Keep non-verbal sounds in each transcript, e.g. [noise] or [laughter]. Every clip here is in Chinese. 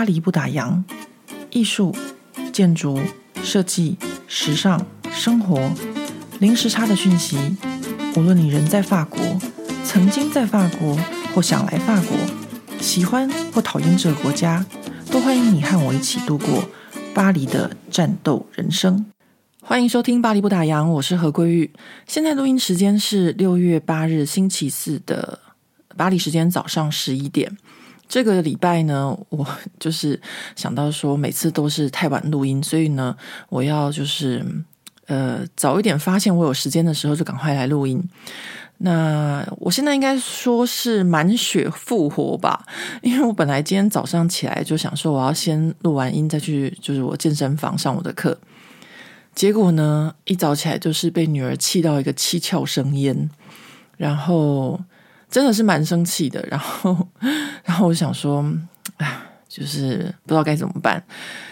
巴黎不打烊，艺术、建筑、设计、时尚、生活，零时差的讯息。无论你人在法国，曾经在法国，或想来法国，喜欢或讨厌这个国家，都欢迎你和我一起度过巴黎的战斗人生。欢迎收听《巴黎不打烊》，我是何桂玉。现在录音时间是六月八日星期四的巴黎时间早上十一点。这个礼拜呢，[laughs] 我就是想到说，每次都是太晚录音，所以呢，我要就是呃早一点发现我有时间的时候，就赶快来录音。那我现在应该说是满血复活吧，[laughs] 因为我本来今天早上起来就想说，我要先录完音再去就是我健身房上我的课。结果呢，一早起来就是被女儿气到一个七窍生烟，然后真的是蛮生气的。然后，[laughs] 然后我想说，哎，就是不知道该怎么办。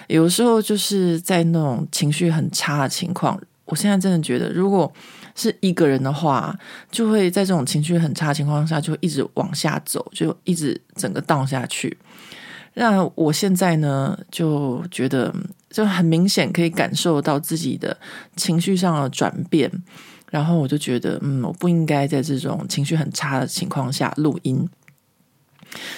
有时候就是在那种情绪很差的情况，我现在真的觉得，如果是一个人的话，就会在这种情绪很差的情况下，就一直往下走，就一直整个荡下去。那我现在呢，就觉得就很明显可以感受到自己的情绪上的转变，然后我就觉得，嗯，我不应该在这种情绪很差的情况下录音，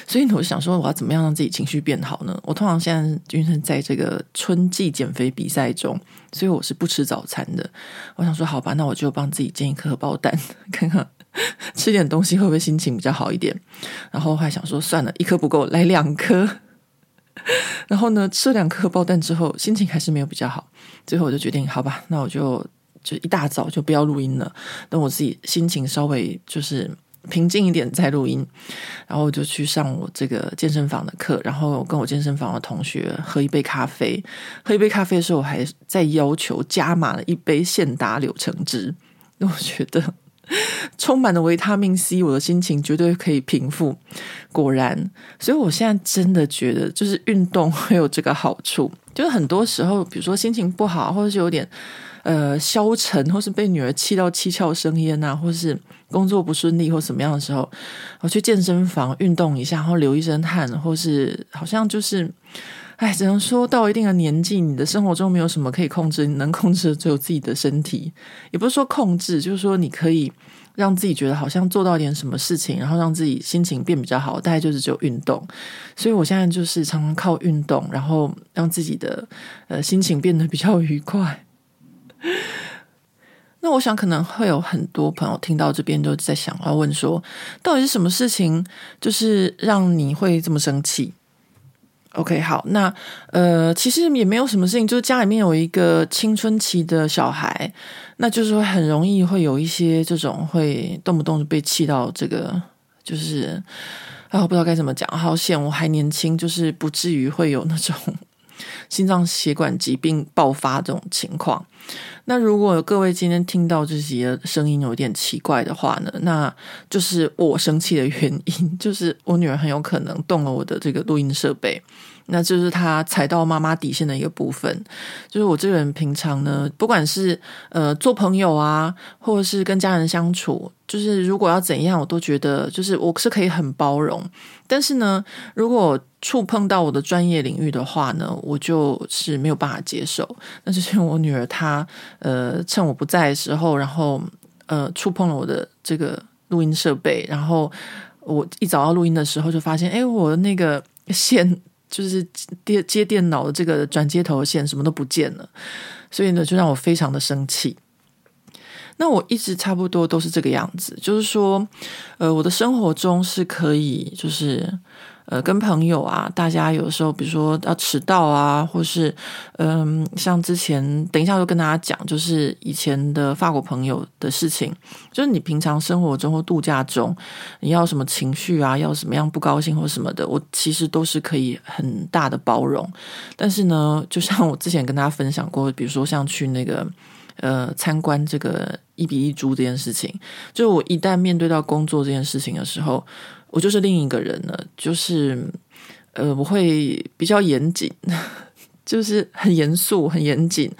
所以我就想说，我要怎么样让自己情绪变好呢？我通常现在因为在这个春季减肥比赛中，所以我是不吃早餐的。我想说，好吧，那我就帮自己煎一颗荷包蛋，[laughs] 看看吃点东西会不会心情比较好一点。然后还想说，算了，一颗不够，来两颗。然后呢，吃了两颗荷包蛋之后，心情还是没有比较好。最后我就决定，好吧，那我就就一大早就不要录音了，等我自己心情稍微就是平静一点再录音。然后我就去上我这个健身房的课，然后跟我健身房的同学喝一杯咖啡。喝一杯咖啡的时候，我还在要求加码了一杯现打柳橙汁，[laughs] 我觉得。充满了维他命 C，我的心情绝对可以平复。果然，所以我现在真的觉得，就是运动会有这个好处。就是很多时候，比如说心情不好，或者是有点呃消沉，或是被女儿气到七窍生烟啊，或是工作不顺利或什么样的时候，我去健身房运动一下，然后流一身汗，或是好像就是。哎，只能说到一定的年纪，你的生活中没有什么可以控制，你能控制的只有自己的身体。也不是说控制，就是说你可以让自己觉得好像做到点什么事情，然后让自己心情变比较好。大概就是只有运动。所以我现在就是常常靠运动，然后让自己的呃心情变得比较愉快。那我想可能会有很多朋友听到这边都在想，要问说，到底是什么事情，就是让你会这么生气？OK，好，那呃，其实也没有什么事情，就是家里面有一个青春期的小孩，那就是会很容易会有一些这种会动不动就被气到这个，就是啊，我不知道该怎么讲，好险我还年轻，就是不至于会有那种心脏血管疾病爆发这种情况。那如果各位今天听到这些声音有点奇怪的话呢，那就是我生气的原因，[laughs] 就是我女儿很有可能动了我的这个录音设备。那就是他踩到妈妈底线的一个部分。就是我这个人平常呢，不管是呃做朋友啊，或者是跟家人相处，就是如果要怎样，我都觉得就是我是可以很包容。但是呢，如果触碰到我的专业领域的话呢，我就是没有办法接受。那就是我女儿她呃趁我不在的时候，然后呃触碰了我的这个录音设备，然后我一找到录音的时候就发现，哎，我的那个线。就是接接电脑的这个转接头线什么都不见了，所以呢，就让我非常的生气。那我一直差不多都是这个样子，就是说，呃，我的生活中是可以，就是。呃，跟朋友啊，大家有时候，比如说要迟到啊，或是嗯，像之前，等一下就跟大家讲，就是以前的法国朋友的事情，就是你平常生活中或度假中，你要什么情绪啊，要什么样不高兴或什么的，我其实都是可以很大的包容。但是呢，就像我之前跟大家分享过，比如说像去那个呃参观这个一比一租这件事情，就我一旦面对到工作这件事情的时候。我就是另一个人了，就是呃，我会比较严谨，[laughs] 就是很严肃、很严谨。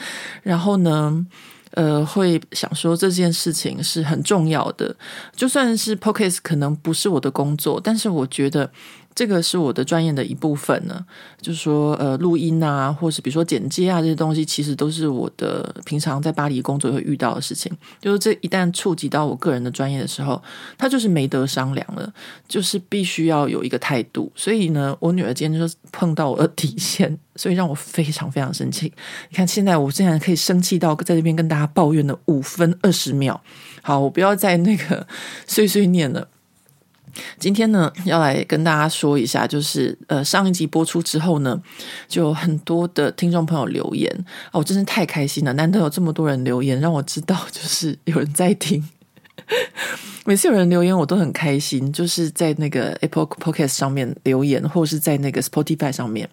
然后呢，呃，会想说这件事情是很重要的，就算是 p o c k e t 可能不是我的工作，但是我觉得这个是我的专业的一部分呢，就是说，呃，录音啊，或是比如说剪接啊这些东西，其实都是我的平常在巴黎工作会遇到的事情。就是这一旦触及到我个人的专业的时候，他就是没得商量了，就是必须要有一个态度。所以呢，我女儿今天就碰到我的底线，所以让我非常非常生气。你看，现在我竟然可以生气到在这边跟大家抱怨了五分二十秒。好，我不要再那个碎碎念了。今天呢，要来跟大家说一下，就是呃，上一集播出之后呢，就有很多的听众朋友留言啊，我真是太开心了，难得有这么多人留言，让我知道就是有人在听。每次有人留言，我都很开心，就是在那个 Apple Podcast 上面留言，或是在那个 Spotify 上面，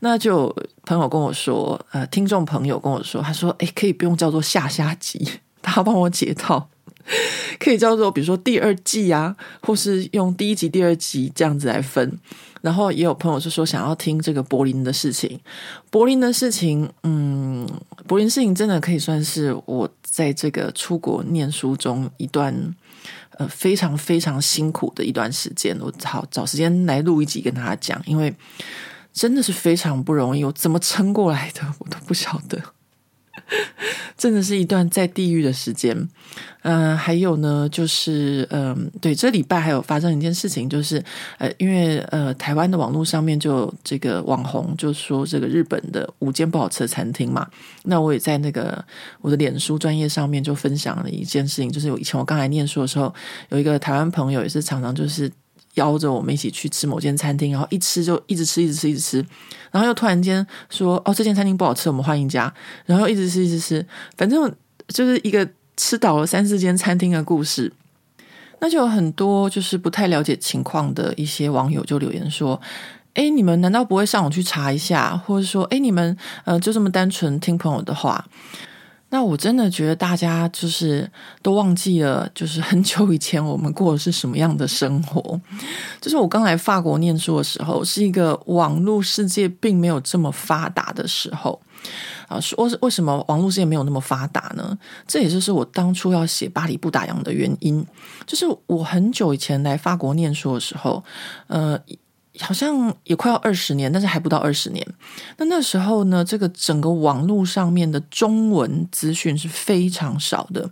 那就朋友跟我说，呃，听众朋友跟我说，他说，诶，可以不用叫做下下集，他帮我解套。[laughs] 可以叫做，比如说第二季啊，或是用第一集、第二集这样子来分。然后也有朋友是说想要听这个柏林的事情，柏林的事情，嗯，柏林事情真的可以算是我在这个出国念书中一段呃非常非常辛苦的一段时间。我好找时间来录一集跟大家讲，因为真的是非常不容易，我怎么撑过来的，我都不晓得。[laughs] 真的是一段在地狱的时间，嗯、还有呢，就是嗯、对，这礼拜还有发生一件事情，就是呃，因为呃，台湾的网络上面就这个网红就说这个日本的五间不好吃的餐厅嘛，那我也在那个我的脸书专业上面就分享了一件事情，就是有以前我刚来念书的时候，有一个台湾朋友也是常常就是。邀着我们一起去吃某间餐厅，然后一吃就一直吃，一直吃，一直吃，然后又突然间说：“哦，这间餐厅不好吃，我们换一家。”然后一直吃，一直吃，反正就是一个吃倒了三四间餐厅的故事。那就有很多就是不太了解情况的一些网友就留言说：“诶，你们难道不会上网去查一下，或者说，诶，你们呃就这么单纯听朋友的话？”那我真的觉得大家就是都忘记了，就是 [laughs] 很久以前我们过的是什么样的生活。就是我刚来法国念书的时候，是一个网络世界并没有这么发达的时候啊。说为什么网络世界没有那么发达呢？这也就是我当初要写巴黎不打烊的原因。就是我很久以前来法国念书的时候，呃。好像也快要二十年，但是还不到二十年。那那时候呢，这个整个网络上面的中文资讯是非常少的。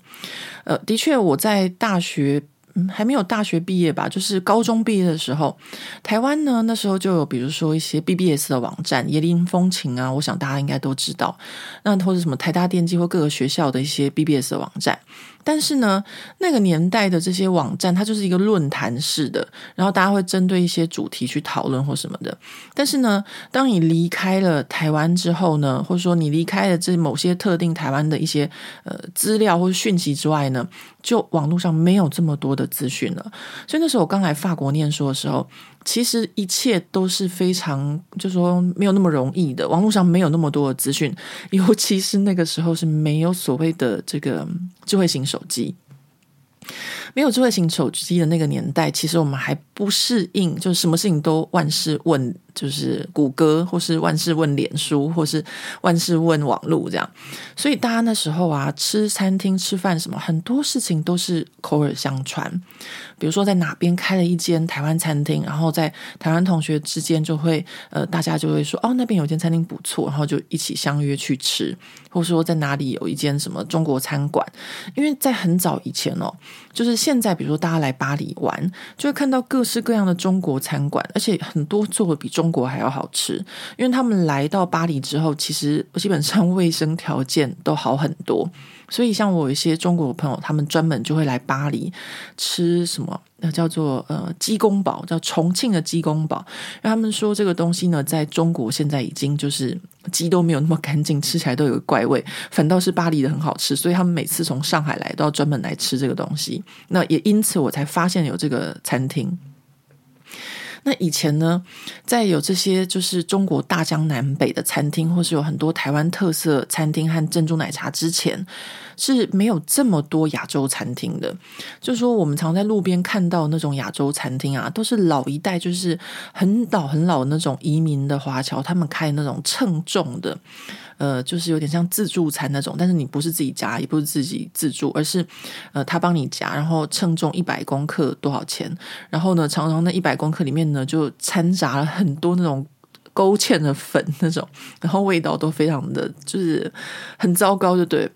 呃，的确，我在大学，还没有大学毕业吧，就是高中毕业的时候，台湾呢那时候就有，比如说一些 BBS 的网站，椰林风情啊，我想大家应该都知道。那或者什么台大电机或各个学校的一些 BBS 的网站。但是呢，那个年代的这些网站，它就是一个论坛式的，然后大家会针对一些主题去讨论或什么的。但是呢，当你离开了台湾之后呢，或者说你离开了这某些特定台湾的一些呃资料或者讯息之外呢，就网络上没有这么多的资讯了。所以那时候我刚来法国念书的时候。其实一切都是非常，就说没有那么容易的。网络上没有那么多的资讯，尤其是那个时候是没有所谓的这个智慧型手机。没有智慧型手机的那个年代，其实我们还不适应，就是什么事情都万事问，就是谷歌，或是万事问脸书，或是万事问网络这样。所以大家那时候啊，吃餐厅吃饭什么，很多事情都是口耳相传。比如说在哪边开了一间台湾餐厅，然后在台湾同学之间就会，呃，大家就会说，哦，那边有间餐厅不错，然后就一起相约去吃，或说在哪里有一间什么中国餐馆，因为在很早以前哦，就是。现在，比如说大家来巴黎玩，就会看到各式各样的中国餐馆，而且很多做的比中中国还要好吃。因为他们来到巴黎之后，其实基本上卫生条件都好很多。所以，像我有一些中国朋友，他们专门就会来巴黎吃什么，那叫做呃鸡公煲，叫重庆的鸡公煲。因为他们说这个东西呢，在中国现在已经就是鸡都没有那么干净，吃起来都有怪味，反倒是巴黎的很好吃。所以他们每次从上海来都要专门来吃这个东西。那也因此，我才发现有这个餐厅。那以前呢，在有这些就是中国大江南北的餐厅，或是有很多台湾特色餐厅和珍珠奶茶之前，是没有这么多亚洲餐厅的。就说，我们常在路边看到那种亚洲餐厅啊，都是老一代，就是很老很老那种移民的华侨，他们开那种称重的。呃，就是有点像自助餐那种，但是你不是自己夹，也不是自己自助，而是呃，他帮你夹，然后称重一百公克多少钱？然后呢，常常那一百公克里面呢，就掺杂了很多那种勾芡的粉那种，然后味道都非常的就是很糟糕，就对。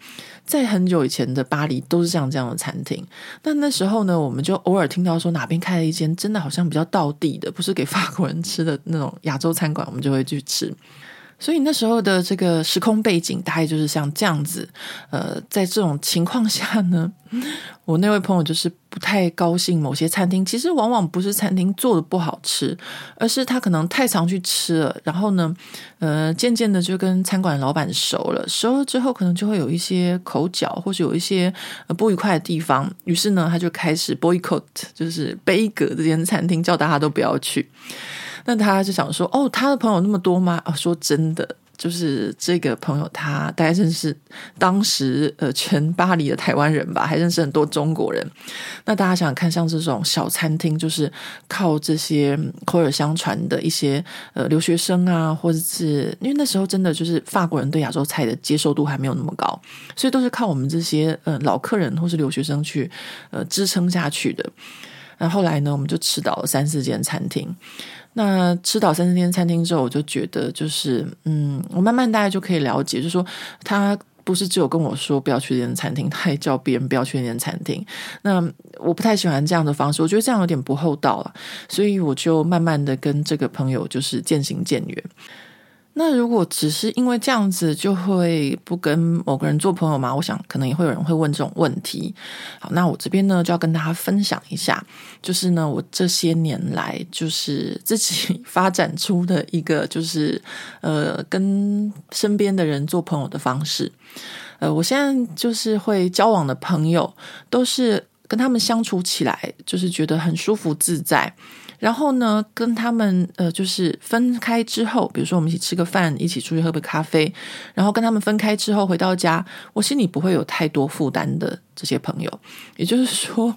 在很久以前的巴黎都是像这样的餐厅，那那时候呢，我们就偶尔听到说哪边开了一间真的好像比较道地的，不是给法国人吃的那种亚洲餐馆，我们就会去吃。所以那时候的这个时空背景大概就是像这样子，呃，在这种情况下呢，[laughs] 我那位朋友就是不太高兴某些餐厅，其实往往不是餐厅做的不好吃，而是他可能太常去吃了，然后呢，呃，渐渐的就跟餐馆老板熟了，熟了之后可能就会有一些口角，或是有一些不愉快的地方，于是呢，他就开始 boycott，就是杯葛这间餐厅，叫大家都不要去。那他就想说，哦，他的朋友那么多吗？哦，说真的，就是这个朋友，他大概认识当时呃全巴黎的台湾人吧，还认识很多中国人。那大家想想看，像这种小餐厅，就是靠这些口耳相传的一些呃留学生啊，或者是因为那时候真的就是法国人对亚洲菜的接受度还没有那么高，所以都是靠我们这些呃老客人或是留学生去呃支撑下去的。那后来呢，我们就吃到了三四间餐厅。那吃到三四天餐厅之后，我就觉得就是，嗯，我慢慢大家就可以了解，就是说他不是只有跟我说不要去那间餐厅，他也叫别人不要去那间餐厅。那我不太喜欢这样的方式，我觉得这样有点不厚道了，所以我就慢慢的跟这个朋友就是渐行渐远。那如果只是因为这样子就会不跟某个人做朋友吗？我想可能也会有人会问这种问题。好，那我这边呢就要跟大家分享一下，就是呢我这些年来就是自己发展出的一个就是呃跟身边的人做朋友的方式。呃，我现在就是会交往的朋友都是跟他们相处起来就是觉得很舒服自在。然后呢，跟他们呃，就是分开之后，比如说我们一起吃个饭，一起出去喝杯咖啡，然后跟他们分开之后回到家，我心里不会有太多负担的这些朋友。也就是说，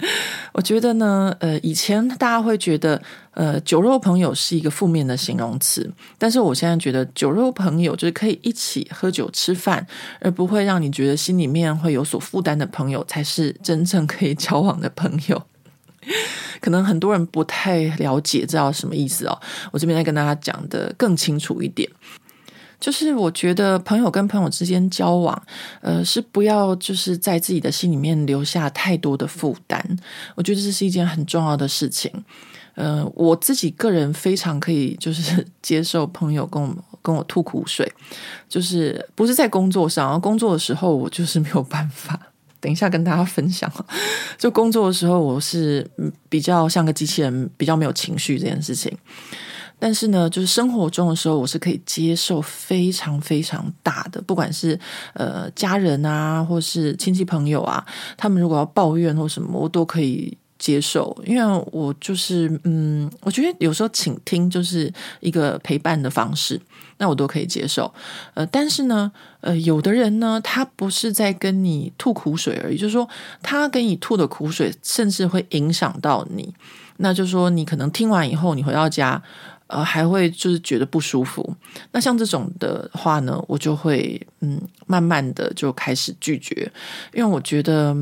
[laughs] 我觉得呢，呃，以前大家会觉得，呃，酒肉朋友是一个负面的形容词，但是我现在觉得，酒肉朋友就是可以一起喝酒吃饭，而不会让你觉得心里面会有所负担的朋友，才是真正可以交往的朋友。[laughs] 可能很多人不太了解，知道什么意思哦。我这边再跟大家讲的更清楚一点，就是我觉得朋友跟朋友之间交往，呃，是不要就是在自己的心里面留下太多的负担。我觉得这是一件很重要的事情。呃，我自己个人非常可以就是接受朋友跟我跟我吐苦水，就是不是在工作上，而工作的时候我就是没有办法。等一下跟大家分享，[laughs] 就工作的时候，我是比较像个机器人，比较没有情绪这件事情。但是呢，就是生活中的时候，我是可以接受非常非常大的，不管是呃家人啊，或是亲戚朋友啊，他们如果要抱怨或什么，我都可以接受，因为我就是嗯，我觉得有时候倾听就是一个陪伴的方式。那我都可以接受，呃，但是呢，呃，有的人呢，他不是在跟你吐苦水而已，就是说，他跟你吐的苦水，甚至会影响到你。那就是说，你可能听完以后，你回到家，呃，还会就是觉得不舒服。那像这种的话呢，我就会嗯，慢慢的就开始拒绝，因为我觉得，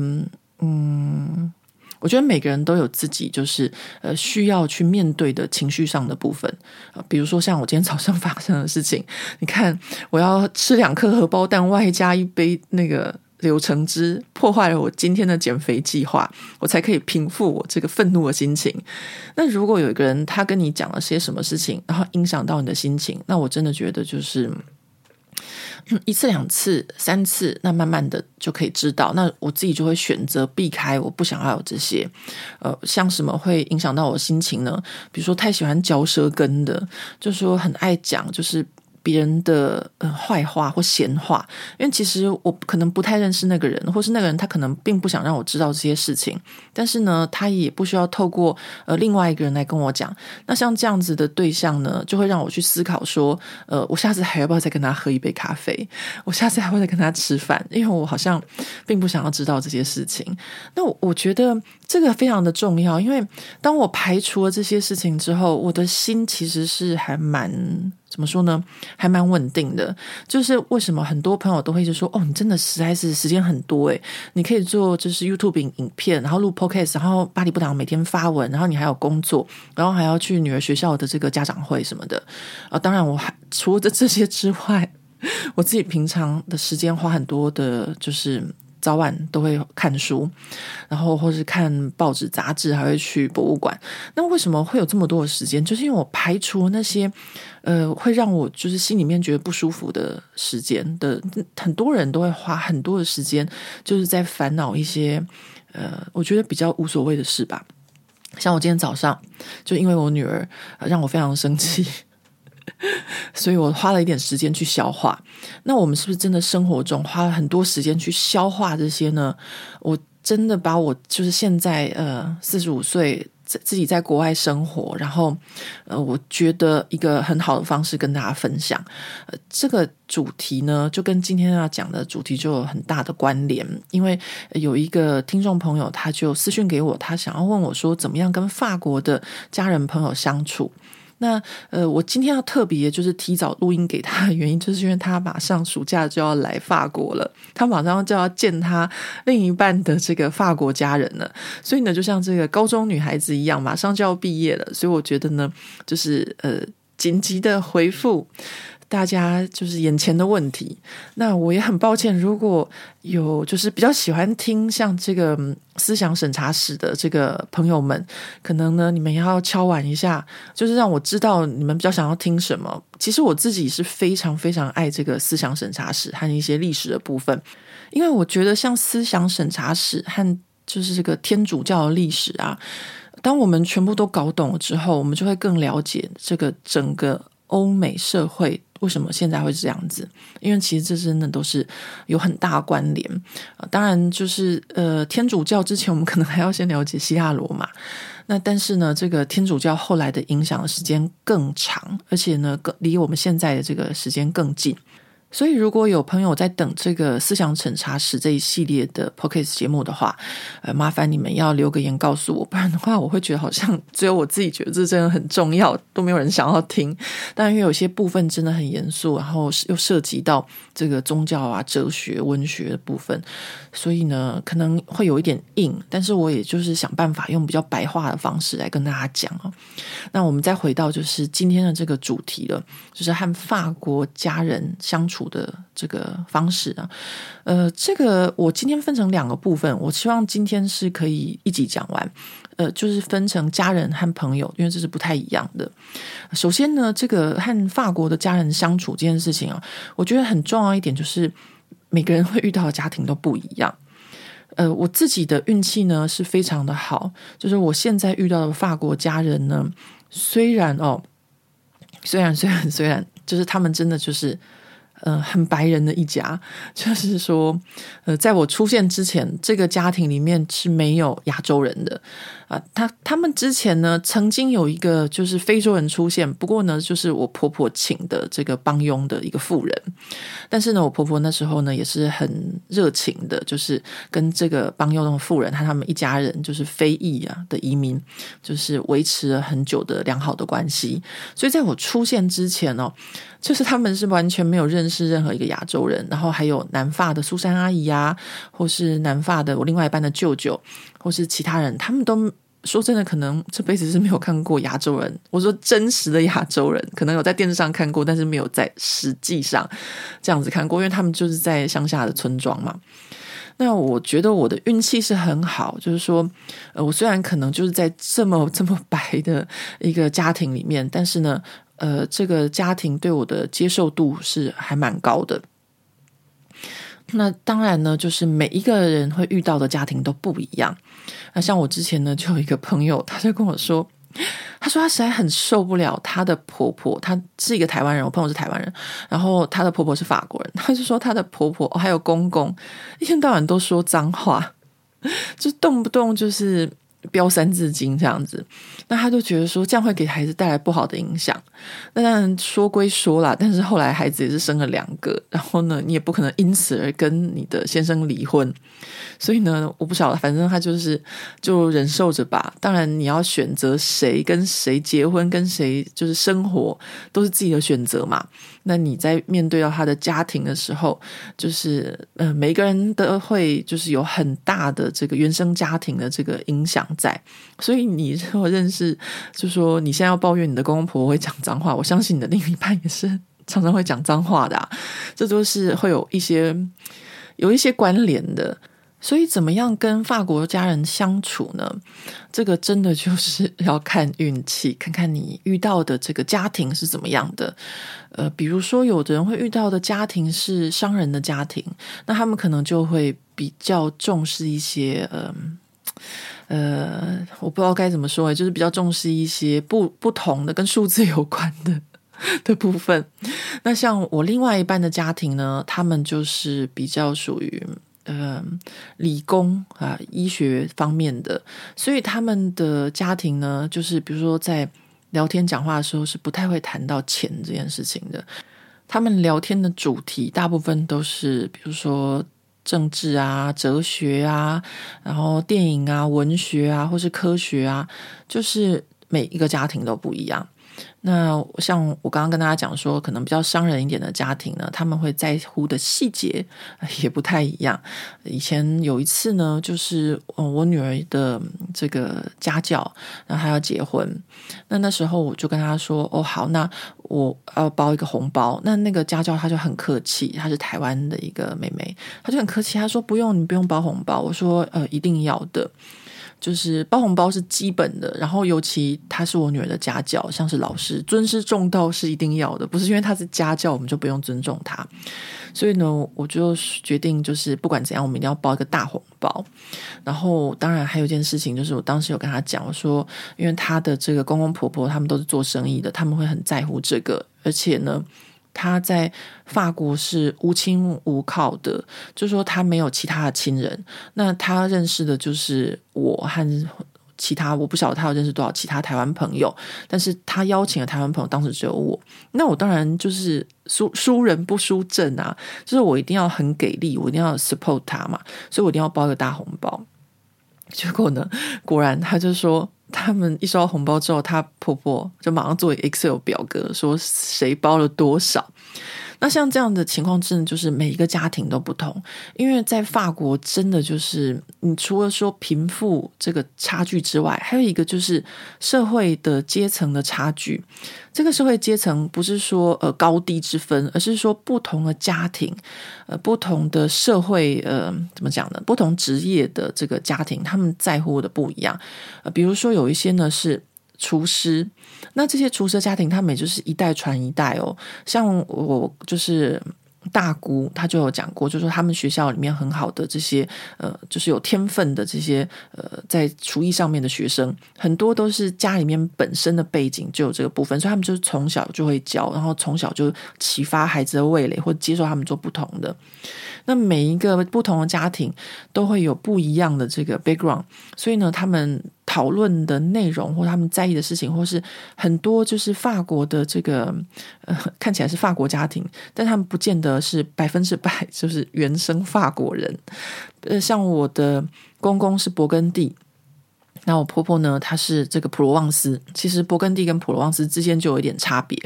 嗯。我觉得每个人都有自己就是呃需要去面对的情绪上的部分啊，比如说像我今天早上发生的事情，[laughs] 你看我要吃两颗荷包蛋，外加一杯那个柳橙汁，破坏了我今天的减肥计划，我才可以平复我这个愤怒的心情。那如果有一个人他跟你讲了些什么事情，然后影响到你的心情，那我真的觉得就是。一次、两次、三次，那慢慢的就可以知道。那我自己就会选择避开，我不想要有这些。呃，像什么会影响到我心情呢？比如说太喜欢嚼舌根的，就说很爱讲，就是别人的呃坏话或闲话，因为其实我可能不太认识那个人，或是那个人他可能并不想让我知道这些事情，但是呢，他也不需要透过呃另外一个人来跟我讲。那像这样子的对象呢，就会让我去思考说，呃，我下次还要不要再跟他喝一杯咖啡？我下次还会再跟他吃饭？因为我好像并不想要知道这些事情。那我我觉得这个非常的重要，因为当我排除了这些事情之后，我的心其实是还蛮。怎么说呢？还蛮稳定的。就是为什么很多朋友都会就说：“哦，你真的实在是时间很多诶，你可以做就是 YouTube 影片，然后录 Podcast，然后巴黎不挡每天发文，然后你还有工作，然后还要去女儿学校的这个家长会什么的。啊，当然我还除了这些之外，[laughs] 我自己平常的时间花很多的，就是。”早晚都会看书，然后或是看报纸杂志，还会去博物馆。那为什么会有这么多的时间？就是因为我排除那些呃会让我就是心里面觉得不舒服的时间的。很多人都会花很多的时间，就是在烦恼一些呃我觉得比较无所谓的事吧。像我今天早上就因为我女儿让我非常生气。[laughs] 所以我花了一点时间去消化。那我们是不是真的生活中花了很多时间去消化这些呢？我真的把我就是现在呃四十五岁自己在国外生活，然后呃我觉得一个很好的方式跟大家分享。呃，这个主题呢，就跟今天要讲的主题就有很大的关联，因为有一个听众朋友他就私讯给我，他想要问我说，怎么样跟法国的家人朋友相处。那呃，我今天要特别就是提早录音给他的原因，就是因为他马上暑假就要来法国了，他马上就要见他另一半的这个法国家人了，所以呢，就像这个高中女孩子一样，马上就要毕业了，所以我觉得呢，就是呃，紧急的回复。大家就是眼前的问题，那我也很抱歉，如果有就是比较喜欢听像这个思想审查室的这个朋友们，可能呢你们要敲碗一下，就是让我知道你们比较想要听什么。其实我自己是非常非常爱这个思想审查室和一些历史的部分，因为我觉得像思想审查室和就是这个天主教的历史啊，当我们全部都搞懂了之后，我们就会更了解这个整个欧美社会。为什么现在会这样子？因为其实这真的都是有很大关联啊。当然，就是呃，天主教之前我们可能还要先了解希腊罗马。那但是呢，这个天主教后来的影响的时间更长，而且呢，更离我们现在的这个时间更近。所以，如果有朋友在等这个思想审查室这一系列的 Podcast 节目的话，呃，麻烦你们要留个言告诉我，不然的话，我会觉得好像只有我自己觉得这真的很重要，都没有人想要听。但因为有些部分真的很严肃，然后又涉及到这个宗教啊、哲学、文学的部分，所以呢，可能会有一点硬。但是我也就是想办法用比较白话的方式来跟大家讲哦。那我们再回到就是今天的这个主题了，就是和法国家人相处。的这个方式啊，呃，这个我今天分成两个部分，我希望今天是可以一集讲完，呃，就是分成家人和朋友，因为这是不太一样的。首先呢，这个和法国的家人相处这件事情啊，我觉得很重要一点就是每个人会遇到的家庭都不一样。呃，我自己的运气呢是非常的好，就是我现在遇到的法国家人呢，虽然哦，虽然虽然虽然，就是他们真的就是。呃，很白人的一家，[laughs] 就是说，呃，在我出现之前，这个家庭里面是没有亚洲人的。啊，他他们之前呢，曾经有一个就是非洲人出现，不过呢，就是我婆婆请的这个帮佣的一个妇人。但是呢，我婆婆那时候呢也是很热情的，就是跟这个帮佣的妇人和他们一家人，就是非裔啊的移民，就是维持了很久的良好的关系。所以在我出现之前哦，就是他们是完全没有认识任何一个亚洲人，然后还有南发的苏珊阿姨啊，或是南发的我另外一半的舅舅。或是其他人，他们都说真的，可能这辈子是没有看过亚洲人。我说真实的亚洲人，可能有在电视上看过，但是没有在实际上这样子看过，因为他们就是在乡下的村庄嘛。那我觉得我的运气是很好，就是说，呃，我虽然可能就是在这么这么白的一个家庭里面，但是呢，呃，这个家庭对我的接受度是还蛮高的。那当然呢，就是每一个人会遇到的家庭都不一样。那像我之前呢，就有一个朋友，他就跟我说，她说她实在很受不了她的婆婆，她是一个台湾人，我朋友是台湾人，然后她的婆婆是法国人，她就说她的婆婆还有公公一天到晚都说脏话，[laughs] 就动不动就是。飙三字经这样子，那他就觉得说这样会给孩子带来不好的影响。那当然说归说啦，但是后来孩子也是生了两个，然后呢，你也不可能因此而跟你的先生离婚。所以呢，我不晓得，反正他就是就忍受着吧。当然，你要选择谁跟谁结婚，跟谁就是生活，都是自己的选择嘛。那你在面对到他的家庭的时候，就是呃，每个人都会就是有很大的这个原生家庭的这个影响在。所以你如果认识，就说你现在要抱怨你的公公婆婆会讲脏话，我相信你的另一半也是常常会讲脏话的，这都是会有一些有一些关联的。所以，怎么样跟法国家人相处呢？这个真的就是要看运气，看看你遇到的这个家庭是怎么样的。呃，比如说，有的人会遇到的家庭是商人的家庭，那他们可能就会比较重视一些，呃，呃，我不知道该怎么说，就是比较重视一些不不同的跟数字有关的 [laughs] 的部分。那像我另外一半的家庭呢，他们就是比较属于。呃，理工啊，医学方面的，所以他们的家庭呢，就是比如说在聊天讲话的时候，是不太会谈到钱这件事情的。他们聊天的主题大部分都是，比如说政治啊、哲学啊，然后电影啊、文学啊，或是科学啊，就是每一个家庭都不一样。那像我刚刚跟大家讲说，可能比较商人一点的家庭呢，他们会在乎的细节也不太一样。以前有一次呢，就是我女儿的这个家教，然后她要结婚，那那时候我就跟她说：“哦，好，那我要包一个红包。”那那个家教她就很客气，她是台湾的一个妹妹，她就很客气，她说：“不用，你不用包红包。”我说：“呃，一定要的。”就是包红包是基本的，然后尤其她是我女儿的家教，像是老师，尊师重道是一定要的，不是因为她是家教我们就不用尊重她。所以呢，我就决定就是不管怎样，我们一定要包一个大红包。然后当然还有一件事情，就是我当时有跟她讲，我说因为她的这个公公婆婆他们都是做生意的，他们会很在乎这个，而且呢。他在法国是无亲无靠的，就说他没有其他的亲人。那他认识的就是我和其他，我不晓得他有认识多少其他台湾朋友。但是他邀请了台湾朋友，当时只有我。那我当然就是输输人不输阵啊，就是我一定要很给力，我一定要 support 他嘛，所以我一定要包一个大红包。结果呢，果然他就说。他们一收到红包之后，她婆婆就马上做 Excel 表格，说谁包了多少。那像这样的情况，真的就是每一个家庭都不同。因为在法国，真的就是你除了说贫富这个差距之外，还有一个就是社会的阶层的差距。这个社会阶层不是说呃高低之分，而是说不同的家庭，呃不同的社会呃怎么讲呢？不同职业的这个家庭，他们在乎的不一样。呃，比如说有一些呢是。厨师，那这些厨师家庭，他们也就是一代传一代哦。像我就是大姑，她就有讲过，就是说他们学校里面很好的这些呃，就是有天分的这些呃，在厨艺上面的学生，很多都是家里面本身的背景就有这个部分，所以他们就是从小就会教，然后从小就启发孩子的味蕾，或接受他们做不同的。那每一个不同的家庭都会有不一样的这个 background，所以呢，他们讨论的内容或他们在意的事情，或是很多就是法国的这个，看起来是法国家庭，但他们不见得是百分之百 [laughs] 就是原生法国人。呃，像我的公公是勃艮第，那我婆婆呢，她是这个普罗旺斯。其实勃艮第跟普罗旺斯之间就有一点差别。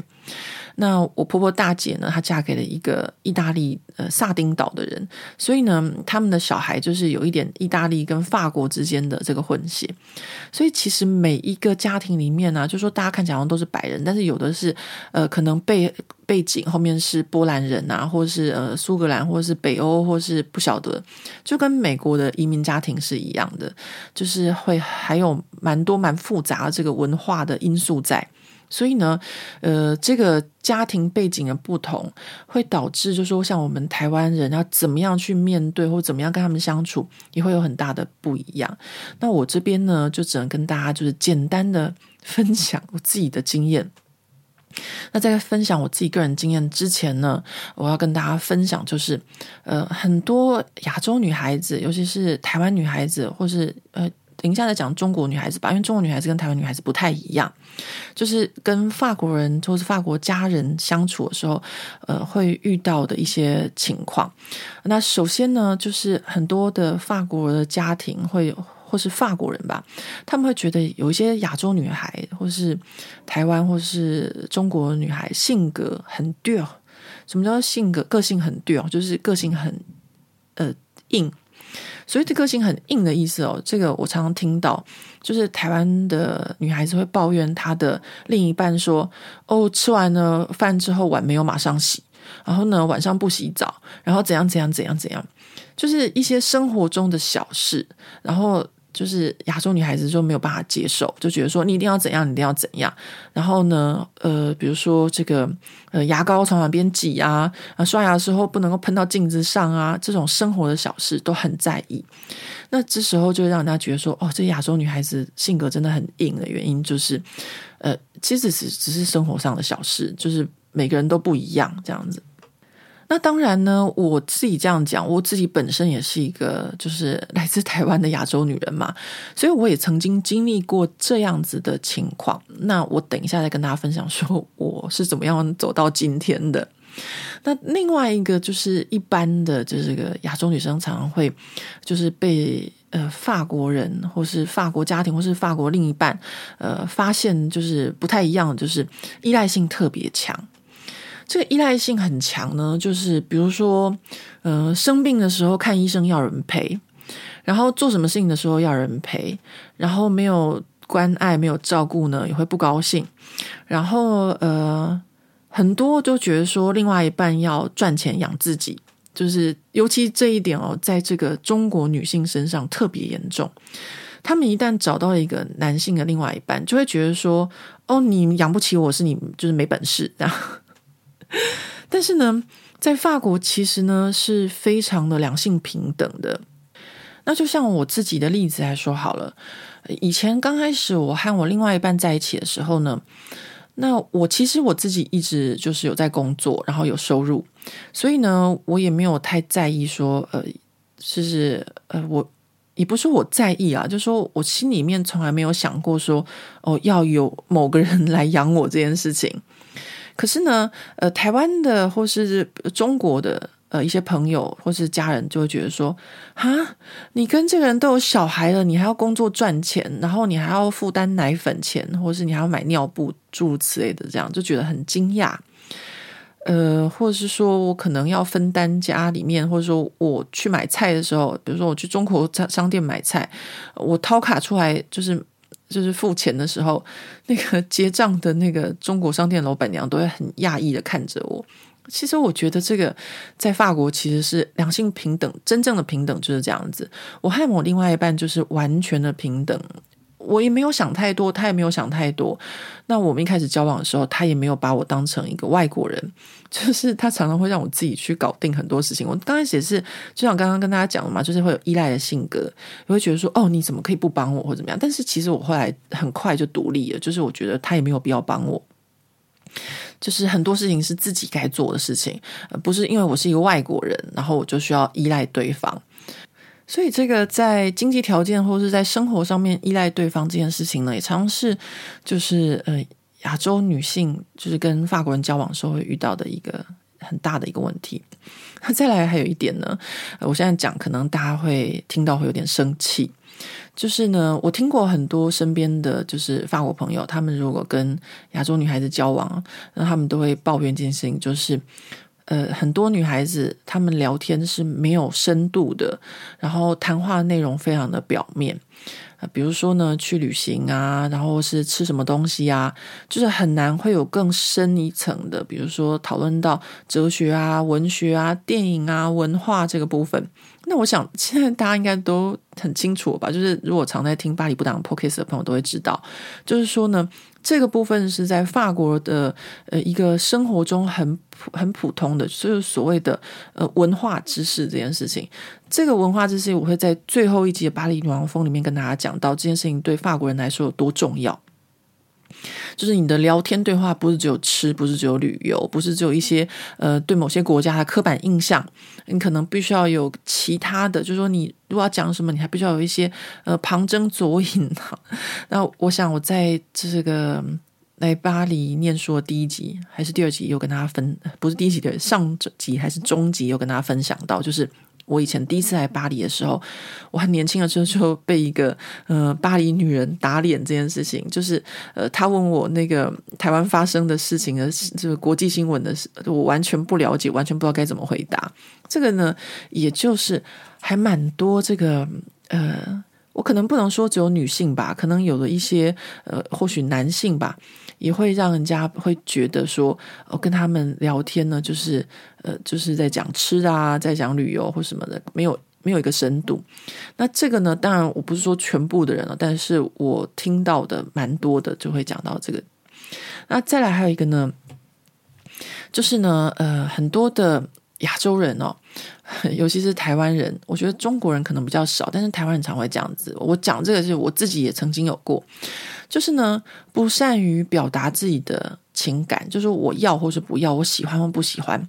那我婆婆大姐呢，她嫁给了一个意大利呃萨丁岛的人，所以呢，他们的小孩就是有一点意大利跟法国之间的这个混血。所以其实每一个家庭里面呢、啊，就说大家看起来好像都是白人，但是有的是呃可能背背景后面是波兰人啊，或是呃苏格兰，或是北欧，或是不晓得，就跟美国的移民家庭是一样的，就是会还有蛮多蛮复杂的这个文化的因素在。所以呢，呃，这个家庭背景的不同，会导致就是说，像我们台湾人要怎么样去面对，或怎么样跟他们相处，也会有很大的不一样。那我这边呢，就只能跟大家就是简单的分享我自己的经验。那在分享我自己个人经验之前呢，我要跟大家分享，就是呃，很多亚洲女孩子，尤其是台湾女孩子，或是呃，等一下再讲中国女孩子吧，因为中国女孩子跟台湾女孩子不太一样，就是跟法国人或是法国家人相处的时候，呃，会遇到的一些情况。那首先呢，就是很多的法国的家庭会。或是法国人吧，他们会觉得有一些亚洲女孩，或是台湾或是中国女孩，性格很倔。什么叫性格？个性很倔，就是个性很呃硬。所以这个性很硬的意思哦，这个我常常听到，就是台湾的女孩子会抱怨她的另一半说：“哦，吃完了饭之后碗没有马上洗，然后呢晚上不洗澡，然后怎样怎样怎样怎样，就是一些生活中的小事，然后。”就是亚洲女孩子就没有办法接受，就觉得说你一定要怎样，你一定要怎样。然后呢，呃，比如说这个呃牙膏从哪边挤啊，啊刷牙的时候不能够喷到镜子上啊，这种生活的小事都很在意。那这时候就让人家觉得说，哦，这亚洲女孩子性格真的很硬的原因就是，呃，其实只只是生活上的小事，就是每个人都不一样这样子。那当然呢，我自己这样讲，我自己本身也是一个就是来自台湾的亚洲女人嘛，所以我也曾经经历过这样子的情况。那我等一下再跟大家分享，说我是怎么样走到今天的。那另外一个就是一般的，就是个亚洲女生常常会就是被呃法国人或是法国家庭或是法国另一半呃发现就是不太一样，就是依赖性特别强。这个依赖性很强呢，就是比如说，呃，生病的时候看医生要人陪，然后做什么事情的时候要人陪，然后没有关爱、没有照顾呢，也会不高兴。然后，呃，很多就觉得说，另外一半要赚钱养自己，就是尤其这一点哦，在这个中国女性身上特别严重。他们一旦找到一个男性的另外一半，就会觉得说，哦，你养不起我是你就是没本事这样。[laughs] 但是呢，在法国其实呢是非常的两性平等的。那就像我自己的例子来说好了，以前刚开始我和我另外一半在一起的时候呢，那我其实我自己一直就是有在工作，然后有收入，所以呢，我也没有太在意说，呃，就是呃，我也不是我在意啊，就说我心里面从来没有想过说，哦，要有某个人来养我这件事情。可是呢，呃，台湾的或是中国的呃一些朋友或是家人就会觉得说，哈，你跟这个人都有小孩了，你还要工作赚钱，然后你还要负担奶粉钱，或是你还要买尿布，诸如此类的，这样就觉得很惊讶。呃，或者是说我可能要分担家里面，或者说我去买菜的时候，比如说我去中国商商店买菜，我掏卡出来就是。就是付钱的时候，那个结账的那个中国商店老板娘都会很讶异的看着我。其实我觉得这个在法国其实是两性平等，真正的平等就是这样子。我和我另外一半就是完全的平等。我也没有想太多，他也没有想太多。那我们一开始交往的时候，他也没有把我当成一个外国人，[laughs] 就是他常常会让我自己去搞定很多事情。我刚开始也是，就像刚刚跟大家讲的嘛，就是会有依赖的性格，也会觉得说，哦，你怎么可以不帮我或怎么样？但是其实我后来很快就独立了，就是我觉得他也没有必要帮我，就是很多事情是自己该做的事情，不是因为我是一个外国人，然后我就需要依赖对方。所以，这个在经济条件或是在生活上面依赖对方这件事情呢，也常常是就是呃亚洲女性就是跟法国人交往的时候会遇到的一个很大的一个问题。那 [laughs] 再来还有一点呢，我现在讲可能大家会听到会有点生气，就是呢，我听过很多身边的就是法国朋友，他们如果跟亚洲女孩子交往，那他们都会抱怨这件事情，就是。呃，很多女孩子她们聊天是没有深度的，然后谈话内容非常的表面。呃，比如说呢，去旅行啊，然后是吃什么东西啊，就是很难会有更深一层的，比如说讨论到哲学啊、文学啊、电影啊、文化这个部分。那我想现在大家应该都很清楚吧？就是如果常在听巴黎不挡 Podcast 的朋友都会知道，就是说呢。这个部分是在法国的呃一个生活中很普很普通的，就是所谓的呃文化知识这件事情。这个文化知识我会在最后一集《巴黎女王风》里面跟大家讲到这件事情对法国人来说有多重要。就是你的聊天对话不是只有吃，不是只有旅游，不是只有一些呃对某些国家的刻板印象，你可能必须要有其他的，就是说你如果要讲什么，你还必须要有一些呃旁征左引。那我想我在这个来巴黎念书的第一集还是第二集，有跟大家分，不是第一集的上集还是中集，有跟大家分享到，就是。我以前第一次来巴黎的时候，我很年轻的时候就被一个呃巴黎女人打脸这件事情，就是呃她问我那个台湾发生的事情的这个国际新闻的事，我完全不了解，完全不知道该怎么回答。这个呢，也就是还蛮多这个呃，我可能不能说只有女性吧，可能有了一些呃，或许男性吧。也会让人家会觉得说，哦，跟他们聊天呢，就是呃，就是在讲吃啊，在讲旅游或什么的，没有没有一个深度。那这个呢，当然我不是说全部的人了，但是我听到的蛮多的，就会讲到这个。那再来还有一个呢，就是呢，呃，很多的亚洲人哦，[laughs] 尤其是台湾人，我觉得中国人可能比较少，但是台湾人常会这样子。我讲这个是我自己也曾经有过。就是呢，不善于表达自己的情感，就是我要或是不要，我喜欢或不喜欢。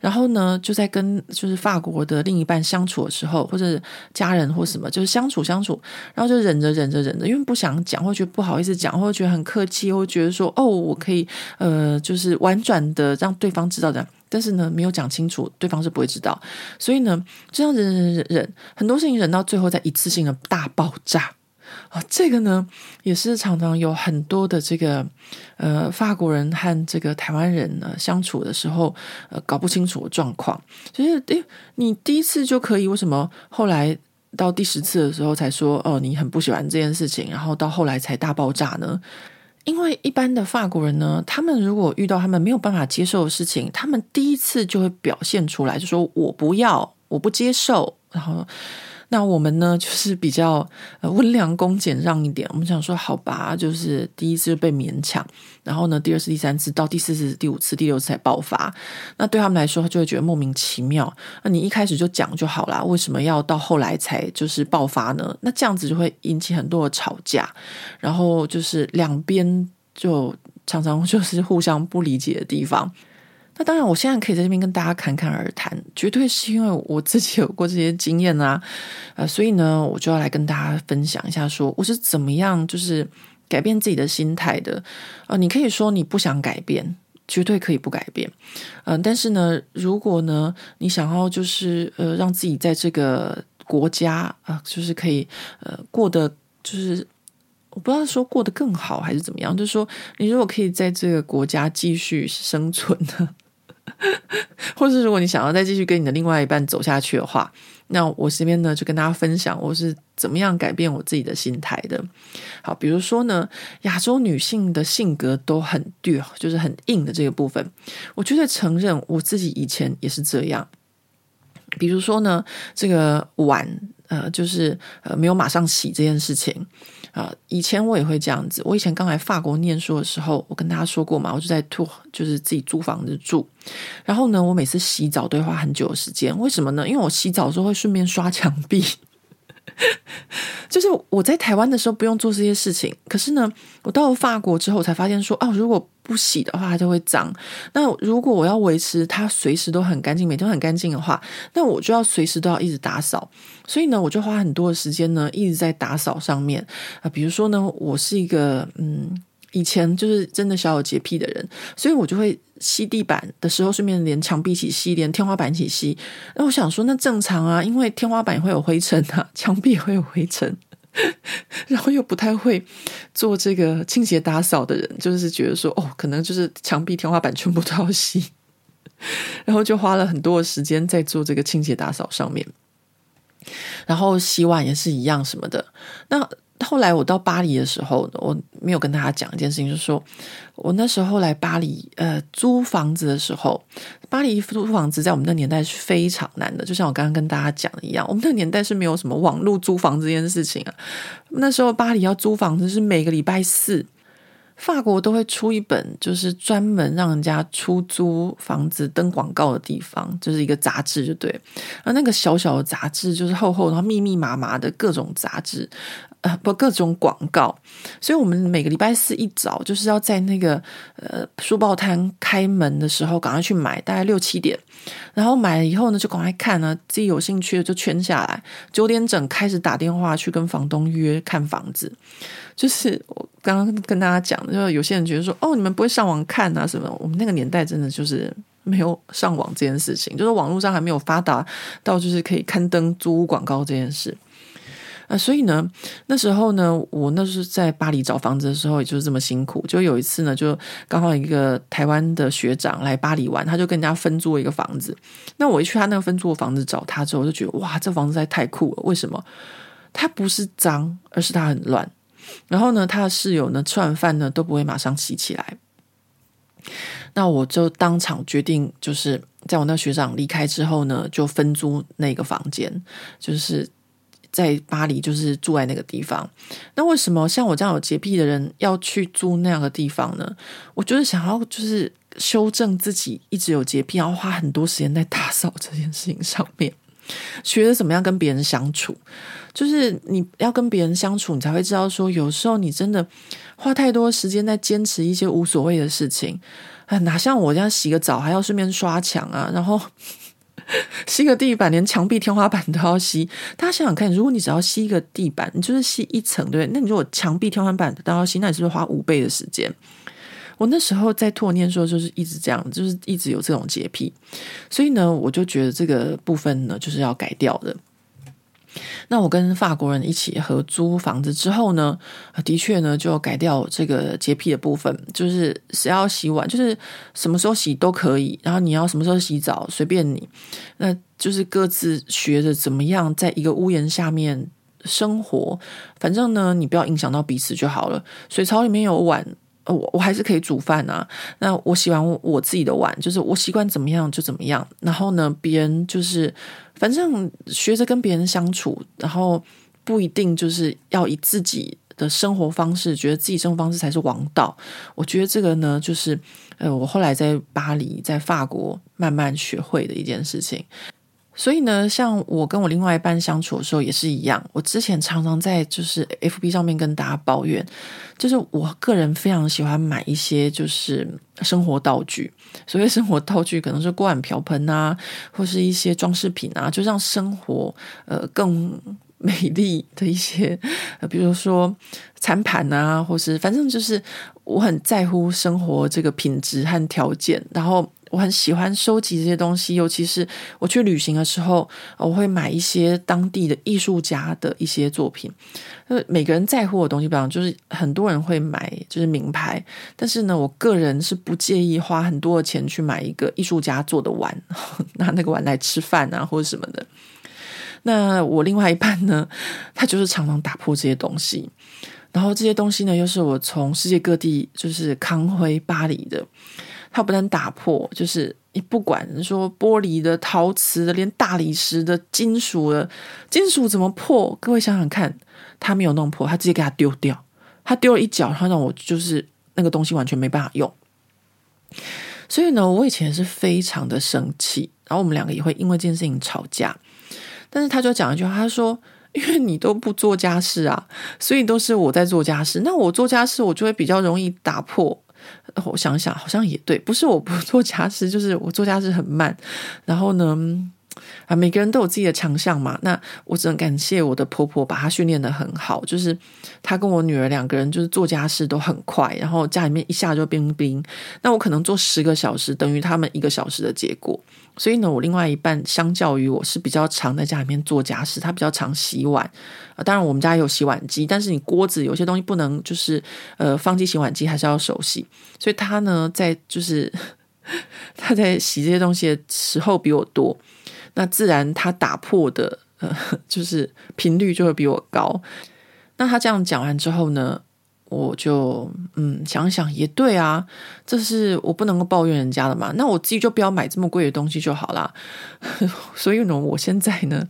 然后呢，就在跟就是法国的另一半相处的时候，或者家人或什么，就是相处相处，然后就忍着忍着忍着，因为不想讲，或觉得不好意思讲，或者觉得很客气，或觉得说哦，我可以呃，就是婉转的让对方知道的。但是呢，没有讲清楚，对方是不会知道。所以呢，这样忍忍忍忍，很多事情忍到最后，再一次性的大爆炸。啊，这个呢也是常常有很多的这个呃法国人和这个台湾人呢相处的时候，呃搞不清楚的状况。就是诶，你第一次就可以，为什么后来到第十次的时候才说哦，你很不喜欢这件事情，然后到后来才大爆炸呢？因为一般的法国人呢，他们如果遇到他们没有办法接受的事情，他们第一次就会表现出来，就说我不要，我不接受，然后。那我们呢，就是比较呃温良恭俭让一点。我们想说，好吧，就是第一次被勉强，然后呢，第二次、第三次，到第四次、第五次、第六次才爆发。那对他们来说，他就会觉得莫名其妙。那你一开始就讲就好啦，为什么要到后来才就是爆发呢？那这样子就会引起很多的吵架，然后就是两边就常常就是互相不理解的地方。那当然，我现在可以在这边跟大家侃侃而谈，绝对是因为我自己有过这些经验啊，呃，所以呢，我就要来跟大家分享一下说，我是怎么样就是改变自己的心态的。呃，你可以说你不想改变，绝对可以不改变，嗯、但是呢，如果呢，你想要就是呃，让自己在这个国家啊、就是可以呃过得就是我不知道说过得更好还是怎么样，就是说你如果可以在这个国家继续生存呢。[laughs] 或是如果你想要再继续跟你的另外一半走下去的话，那我这边呢就跟大家分享我是怎么样改变我自己的心态的。好，比如说呢，亚洲女性的性格都很倔，就是很硬的这个部分，我觉得承认我自己以前也是这样。比如说呢，这个碗呃，就是呃没有马上洗这件事情。啊，以前我也会这样子。我以前刚来法国念书的时候，我跟大家说过嘛，我就在租，就是自己租房子住。然后呢，我每次洗澡都会花很久的时间。为什么呢？因为我洗澡的时候会顺便刷墙壁。[laughs] 就是我在台湾的时候不用做这些事情，可是呢，我到了法国之后，我才发现说，哦，如果不洗的话，它就会脏。那如果我要维持它随时都很干净，每天都很干净的话，那我就要随时都要一直打扫。所以呢，我就花很多的时间呢，一直在打扫上面啊。比如说呢，我是一个嗯。以前就是真的小有洁癖的人，所以我就会吸地板的时候，顺便连墙壁一起吸，连天花板一起吸。那我想说，那正常啊，因为天花板也会有灰尘啊，[laughs] 墙壁也会有灰尘，[laughs] 然后又不太会做这个清洁打扫的人，就是觉得说，哦，可能就是墙壁、天花板全部都要吸，[laughs] 然后就花了很多的时间在做这个清洁打扫上面，然后洗碗也是一样什么的。那后来我到巴黎的时候，我没有跟大家讲一件事情，就是说我那时候来巴黎，呃，租房子的时候，巴黎租房子在我们那年代是非常难的，就像我刚刚跟大家讲的一样，我们那年代是没有什么网络租房这件事情啊。那时候巴黎要租房子是每个礼拜四，法国都会出一本，就是专门让人家出租房子登广告的地方，就是一个杂志，就对。而那个小小的杂志就是厚厚，然后密密麻麻的各种杂志。不各种广告，所以我们每个礼拜四一早就是要在那个呃书报摊开门的时候赶快去买，大概六七点，然后买了以后呢就赶快看呢，自己有兴趣的就圈下来，九点整开始打电话去跟房东约看房子。就是我刚刚跟大家讲，就是有些人觉得说哦，你们不会上网看啊什么？我们那个年代真的就是没有上网这件事情，就是网络上还没有发达到就是可以刊登租屋广告这件事。啊，所以呢，那时候呢，我那时候在巴黎找房子的时候，也就是这么辛苦。就有一次呢，就刚好一个台湾的学长来巴黎玩，他就跟人家分租一个房子。那我一去他那个分租的房子找他之后，我就觉得哇，这房子实在太酷了。为什么？它不是脏，而是它很乱。然后呢，他的室友呢，吃完饭呢都不会马上洗起来。那我就当场决定，就是在我那学长离开之后呢，就分租那个房间，就是在巴黎，就是住在那个地方。那为什么像我这样有洁癖的人要去租那样的地方呢？我就是想要，就是修正自己一直有洁癖，然后花很多时间在打扫这件事情上面。学着怎么样跟别人相处，就是你要跟别人相处，你才会知道说，有时候你真的花太多时间在坚持一些无所谓的事情啊，哪像我这样洗个澡还要顺便刷墙啊，然后 [laughs] 吸个地板，连墙壁、天花板都要吸。大家想想看，如果你只要吸一个地板，你就是吸一层，对不对？那你如果墙壁、天花板都要吸，那你是不是花五倍的时间？我那时候在托念说，就是一直这样，就是一直有这种洁癖，所以呢，我就觉得这个部分呢，就是要改掉的。那我跟法国人一起合租房子之后呢，的确呢，就改掉这个洁癖的部分，就是谁要洗碗，就是什么时候洗都可以，然后你要什么时候洗澡随便你，那就是各自学着怎么样在一个屋檐下面生活，反正呢，你不要影响到彼此就好了。水槽里面有碗。我我还是可以煮饭啊。那我洗完我自己的碗，就是我习惯怎么样就怎么样。然后呢，别人就是反正学着跟别人相处，然后不一定就是要以自己的生活方式，觉得自己生活方式才是王道。我觉得这个呢，就是呃，我后来在巴黎、在法国慢慢学会的一件事情。所以呢，像我跟我另外一半相处的时候也是一样。我之前常常在就是 FB 上面跟大家抱怨，就是我个人非常喜欢买一些就是生活道具。所谓生活道具，可能是锅碗瓢盆啊，或是一些装饰品啊，就让生活呃更 [laughs] 美丽的一些，呃，比如说餐盘啊，或是反正就是我很在乎生活这个品质和条件，然后。我很喜欢收集这些东西，尤其是我去旅行的时候，我会买一些当地的艺术家的一些作品。呃，每个人在乎的东西不一样，就是很多人会买就是名牌，但是呢，我个人是不介意花很多的钱去买一个艺术家做的碗，[laughs] 拿那个碗来吃饭啊或者什么的。那我另外一半呢，他就是常常打破这些东西，然后这些东西呢，又是我从世界各地就是扛回巴黎的。它不能打破，就是你不管说玻璃的、陶瓷的，连大理石的、金属的，金属怎么破？各位想想看，他没有弄破，他直接给它丢掉，他丢了一脚，他让我就是那个东西完全没办法用。所以呢，我以前是非常的生气，然后我们两个也会因为这件事情吵架。但是他就讲一句话，他说：“因为你都不做家事啊，所以都是我在做家事。那我做家事，我就会比较容易打破。”我想想，好像也对，不是我不做家事，就是我做家事很慢。然后呢，啊，每个人都有自己的强项嘛。那我只能感谢我的婆婆，把她训练得很好，就是她跟我女儿两个人就是做家事都很快，然后家里面一下就冰冰。那我可能做十个小时，等于他们一个小时的结果。所以呢，我另外一半相较于我是比较常在家里面做家事，他比较常洗碗啊。当然，我们家有洗碗机，但是你锅子有些东西不能就是呃放进洗碗机，还是要手洗。所以他呢，在就是 [laughs] 他在洗这些东西的时候比我多，那自然他打破的呃就是频率就会比我高。那他这样讲完之后呢，我就嗯想想也对啊，这是我不能够抱怨人家的嘛。那我自己就不要买这么贵的东西就好啦。[laughs] 所以呢，我现在呢，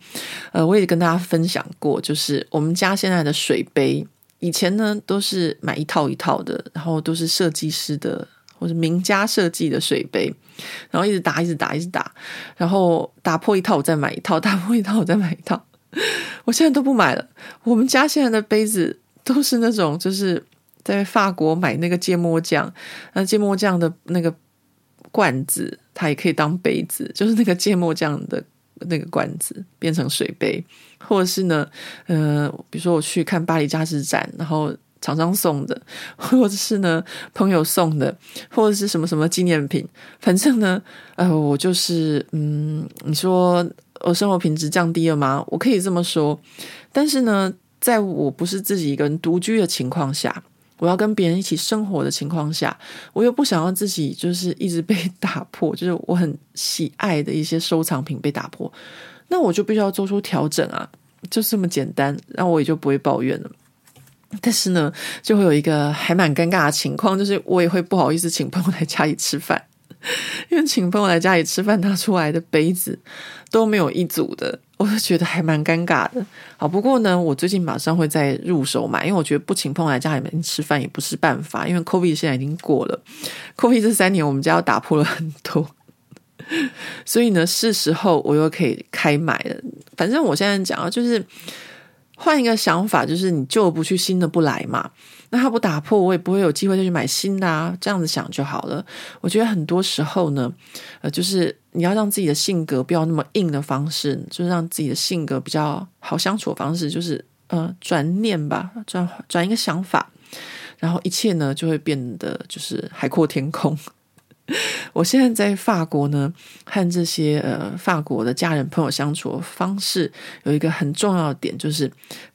呃，我也跟大家分享过，就是我们家现在的水杯，以前呢都是买一套一套的，然后都是设计师的或者名家设计的水杯，然后一直打，一直打，一直打，然后打破一套我再买一套，[laughs] 打破一套我再买一套。我现在都不买了。我们家现在的杯子都是那种，就是在法国买那个芥末酱，那芥末酱的那个罐子，它也可以当杯子，就是那个芥末酱的那个罐子变成水杯，或者是呢，呃，比如说我去看巴黎佳士展，然后。厂商送的，[laughs] 或者是呢朋友送的，或者是什么什么纪念品，反正呢，呃，我就是，嗯，你说我生活品质降低了吗？我可以这么说，但是呢，在我不是自己一个人独居的情况下，我要跟别人一起生活的情况下，我又不想要自己就是一直被打破，[laughs] 就是我很喜爱的一些收藏品被打破，那我就必须要做出调整啊，就这么简单，那我也就不会抱怨了。但是呢，就会有一个还蛮尴尬的情况，就是我也会不好意思请朋友来家里吃饭，[laughs] 因为请朋友来家里吃饭拿出来的杯子都没有一组的，我就觉得还蛮尴尬的。好，不过呢，我最近马上会再入手买，因为我觉得不请朋友来家里面吃饭也不是办法，因为 COVID 现在已经过了，COVID 这三年我们家又打破了很多，所以呢，是时候我又可以开买了。反正我现在讲啊，就是。换一个想法，就是你旧的不去，新的不来嘛。那它不打破，我也不会有机会再去买新的啊。这样子想就好了。我觉得很多时候呢，呃，就是你要让自己的性格不要那么硬的方式，就是让自己的性格比较好相处的方式，就是呃，转念吧，转转一个想法，然后一切呢就会变得就是海阔天空。[laughs] 我现在在法国呢，和这些呃法国的家人朋友相处的方式有一个很重要的点，就是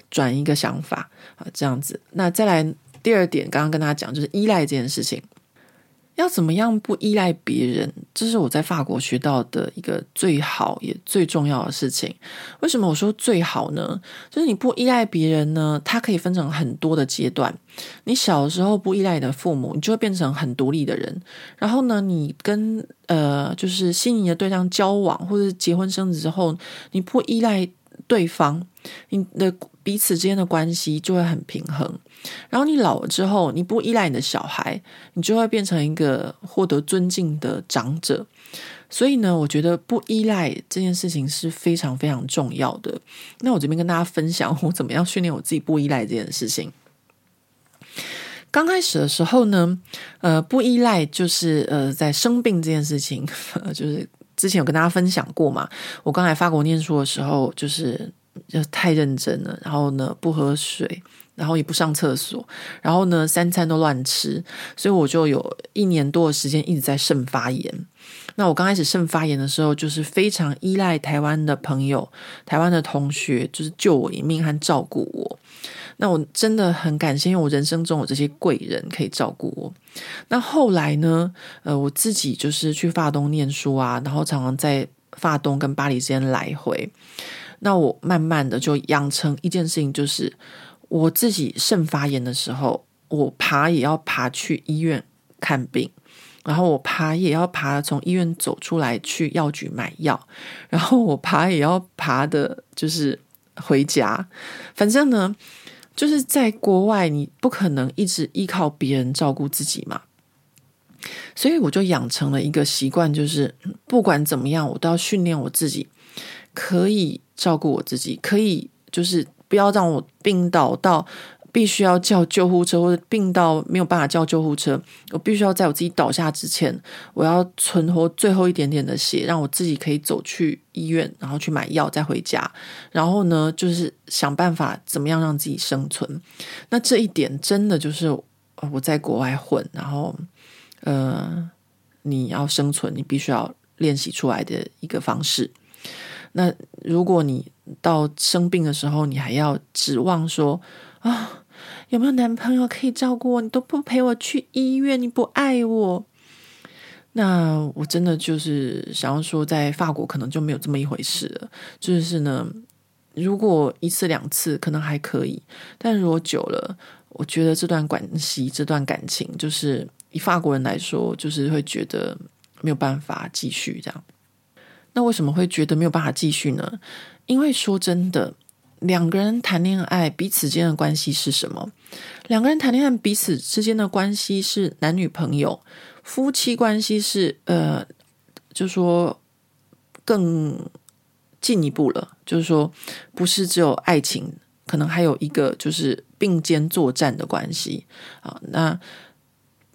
转一个想法啊，这样子。那再来第二点，刚刚跟大家讲，就是依赖这件事情。要怎么样不依赖别人？这是我在法国学到的一个最好也最重要的事情。为什么我说最好呢？就是你不依赖别人呢，它可以分成很多的阶段。你小时候不依赖你的父母，你就会变成很独立的人。然后呢，你跟呃就是心仪的对象交往，或者结婚生子之后，你不依赖对方，你的彼此之间的关系就会很平衡。然后你老了之后，你不依赖你的小孩，你就会变成一个获得尊敬的长者。所以呢，我觉得不依赖这件事情是非常非常重要的。那我这边跟大家分享我怎么样训练我自己不依赖这件事情。刚开始的时候呢，呃，不依赖就是呃，在生病这件事情，[laughs] 就是之前有跟大家分享过嘛。我刚来法国念书的时候，就是就太认真了，然后呢，不喝水。然后也不上厕所，然后呢，三餐都乱吃，所以我就有一年多的时间一直在肾发炎。那我刚开始肾发炎的时候，就是非常依赖台湾的朋友、台湾的同学，就是救我一命和照顾我。那我真的很感谢，因为我人生中有这些贵人可以照顾我。那后来呢，呃，我自己就是去法东念书啊，然后常常在法东跟巴黎之间来回。那我慢慢的就养成一件事情，就是。我自己肾发炎的时候，我爬也要爬去医院看病，然后我爬也要爬从医院走出来去药局买药，然后我爬也要爬的，就是回家。反正呢，就是在国外，你不可能一直依靠别人照顾自己嘛，所以我就养成了一个习惯，就是不管怎么样，我都要训练我自己，可以照顾我自己，可以就是。不要让我病倒到必须要叫救护车，或者病到没有办法叫救护车。我必须要在我自己倒下之前，我要存活最后一点点的血，让我自己可以走去医院，然后去买药，再回家。然后呢，就是想办法怎么样让自己生存。那这一点真的就是我在国外混，然后呃，你要生存，你必须要练习出来的一个方式。那如果你到生病的时候，你还要指望说啊、有没有男朋友可以照顾我？你都不陪我去医院，你不爱我。那我真的就是想要说，在法国可能就没有这么一回事了。就是呢，如果一次两次可能还可以，但如果久了，我觉得这段关系、这段感情，就是以法国人来说，就是会觉得没有办法继续这样。那为什么会觉得没有办法继续呢？因为说真的，两个人谈恋爱，彼此间的关系是什么？两个人谈恋爱，彼此之间的关系是男女朋友，夫妻关系是呃，就说更进一步了，就是说不是只有爱情，可能还有一个就是并肩作战的关系啊。那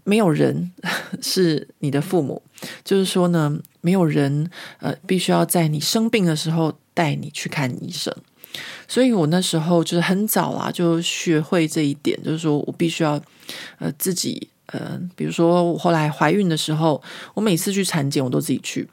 没有人 [laughs] 是你的父母，就是说呢，没有人呃必须要在你生病的时候带你去看医生。所以我那时候就是很早啊，就学会这一点，就是说我必须要呃自己呃，比如说我后来怀孕的时候，我每次去产检我都自己去，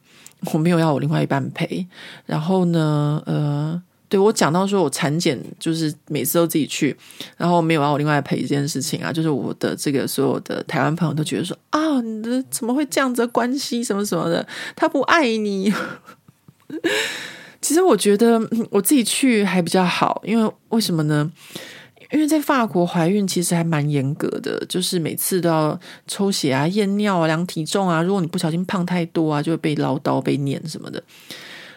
我没有要我另外一半陪。然后呢，呃，对我讲到说我产检就是每次都自己去，然后没有要我另外陪这件事情啊，就是我的这个所有的台湾朋友都觉得说啊，你的怎么会这样子的关系什么什么的，他不爱你。[laughs] 其实我觉得我自己去还比较好，因为为什么呢？因为在法国怀孕其实还蛮严格的，就是每次都要抽血啊、验尿啊、量体重啊。如果你不小心胖太多啊，就会被唠叨、被念什么的。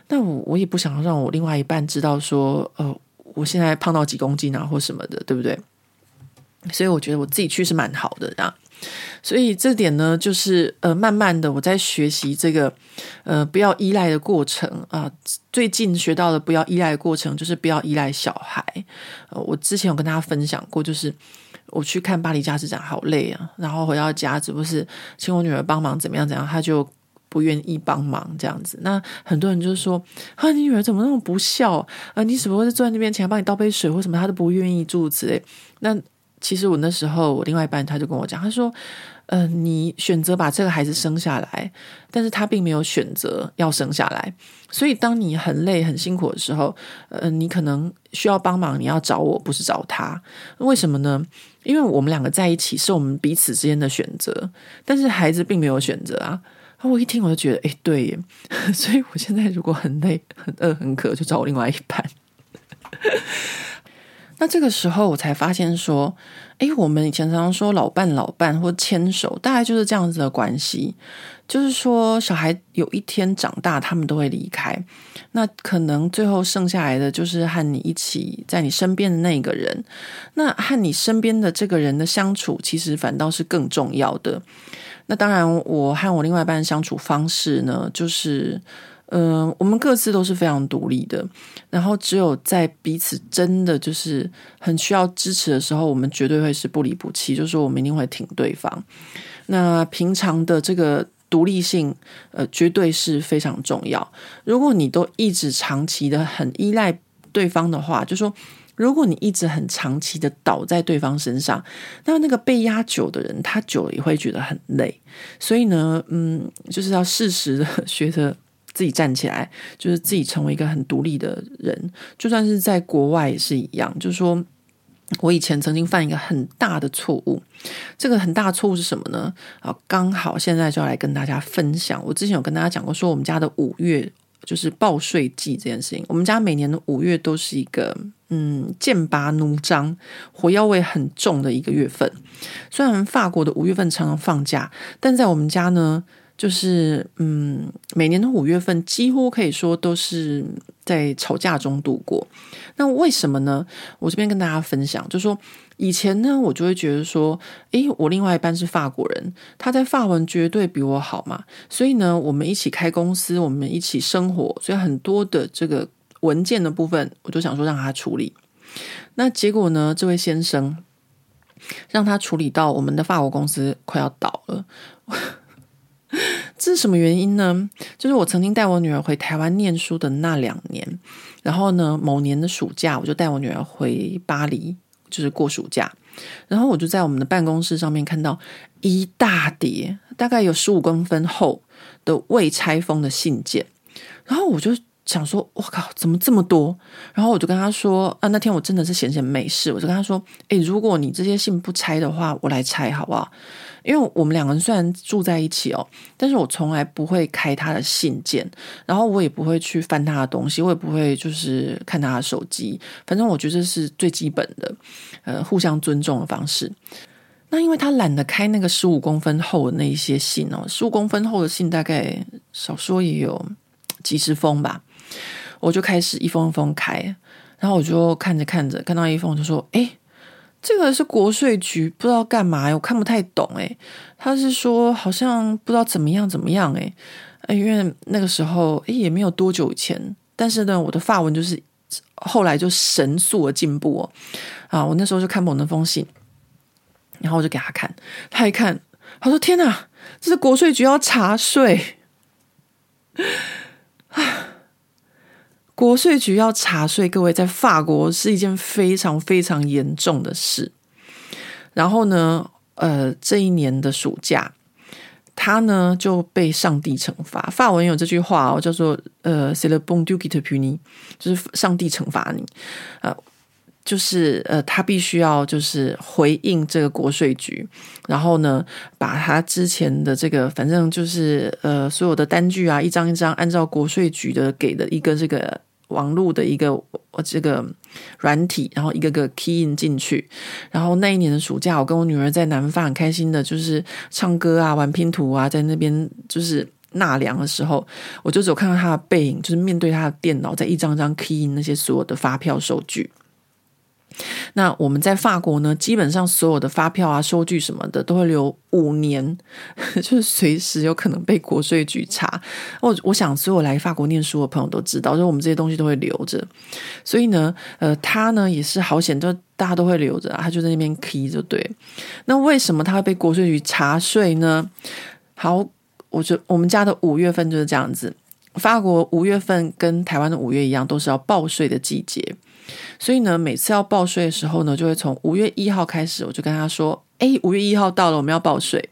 但我我也不想让我另外一半知道说，呃，我现在胖到几公斤啊，或什么的，对不对？所以我觉得我自己去是蛮好的，这样。所以这点呢，就是呃，慢慢的我在学习这个呃不要依赖的过程啊、最近学到的不要依赖过程，就是不要依赖小孩。呃，我之前有跟大家分享过，就是我去看巴黎家之展，好累啊，然后回到家，只不过是请我女儿帮忙，怎么样怎样，她就不愿意帮忙这样子。那很多人就是说啊，你女儿怎么那么不孝啊、你只不过是坐在那边，请她帮你倒杯水或什么，她都不愿意，住之类。那其实我那时候，我另外一半他就跟我讲，他说：“呃，你选择把这个孩子生下来，但是他并没有选择要生下来。所以当你很累、很辛苦的时候，呃，你可能需要帮忙，你要找我，不是找他。为什么呢？因为我们两个在一起是我们彼此之间的选择，但是孩子并没有选择啊。我一听我就觉得，哎，对耶，[laughs] 所以我现在如果很累、很饿、很渴，就找我另外一半。[laughs] ”那这个时候我才发现说，诶，我们以前常常说老伴老伴或牵手，大概就是这样子的关系。就是说，小孩有一天长大，他们都会离开，那可能最后剩下来的就是和你一起在你身边的那个人。那和你身边的这个人的相处，其实反倒是更重要的。那当然，我和我另外一半相处方式呢，就是。嗯、我们各自都是非常独立的，然后只有在彼此真的就是很需要支持的时候，我们绝对会是不离不弃，就是说我们一定会挺对方。那平常的这个独立性，呃，绝对是非常重要。如果你都一直长期的很依赖对方的话，就说如果你一直很长期的倒在对方身上，那那个被压久的人，他久了也会觉得很累。所以呢，嗯，就是要适时的学着。自己站起来，就是自己成为一个很独立的人。就算是在国外也是一样。就是说，我以前曾经犯一个很大的错误。这个很大错误是什么呢？啊，刚好现在就要来跟大家分享。我之前有跟大家讲过，说我们家的五月就是报税季这件事情。我们家每年的五月都是一个嗯剑拔弩张、火药味很重的一个月份。虽然法国的五月份常常放假，但在我们家呢。就是嗯，每年的五月份几乎可以说都是在吵架中度过。那为什么呢？我这边跟大家分享，就说以前呢，我就会觉得说，诶，我另外一半是法国人，他在法文绝对比我好嘛。所以呢，我们一起开公司，我们一起生活，所以很多的这个文件的部分，我就想说让他处理。那结果呢，这位先生让他处理到我们的法国公司快要倒了。[laughs] 这是什么原因呢？就是我曾经带我女儿回台湾念书的那两年，然后呢，某年的暑假，我就带我女儿回巴黎，就是过暑假。然后我就在我们的办公室上面看到一大叠，大概有十五公分厚的未拆封的信件，然后我就想说，我靠，怎么这么多？然后我就跟他说，啊，那天我真的是闲闲没事，我就跟他说，诶，如果你这些信不拆的话，我来拆好不好？因为我们两个人虽然住在一起哦，但是我从来不会开他的信件，然后我也不会去翻他的东西，我也不会就是看他的手机，反正我觉得这是最基本的，呃，互相尊重的方式。那因为他懒得开那个十五公分厚的那一些信哦，十五公分厚的信大概少说也有几十封吧，我就开始一封一封开，然后我就看着看着，看到一封就说，诶。这个是国税局，不知道干嘛，我看不太懂诶。他是说好像不知道怎么样怎么样诶，因为那个时候诶也没有多久以前，但是呢，我的发文就是后来就神速的进步哦。啊，我那时候就看不懂那封信，然后我就给他看，他一看，他说：“天哪，这是国税局要查税啊！[laughs] 国税局要查税，各位在法国是一件非常非常严重的事。然后呢，呃，这一年的暑假。”他呢就被上帝惩罚。法文有这句话哦，叫做“呃 s e l e bon d u i t puni”，就是上帝惩罚你。呃，就是呃，他必须要就是回应这个国税局，然后呢，把他之前的这个反正就是呃所有的单据啊，一张一张按照国税局的给的一个这个。网络的一个这个软体，然后一个个 key in 进去，然后那一年的暑假，我跟我女儿在南方很开心的，就是唱歌啊、玩拼图啊，在那边就是纳凉的时候，我就只有看到她的背影，就是面对她的电脑，在一张张 key in 那些所有的发票收据。那我们在法国呢，基本上所有的发票啊、收据什么的都会留五年，[laughs] 就是随时有可能被国税局查。我我想，所有来法国念书的朋友都知道，就我们这些东西都会留着。所以呢，呃，他呢也是好险，就大家都会留着，他就在那边 key 就对。那为什么他会被国税局查税呢？好，我就我们家的五月份就是这样子。法国五月份跟台湾的五月一样，都是要报税的季节。所以呢，每次要报税的时候呢，就会从五月一号开始，我就跟他说：“哎，五月一号到了，我们要报税。”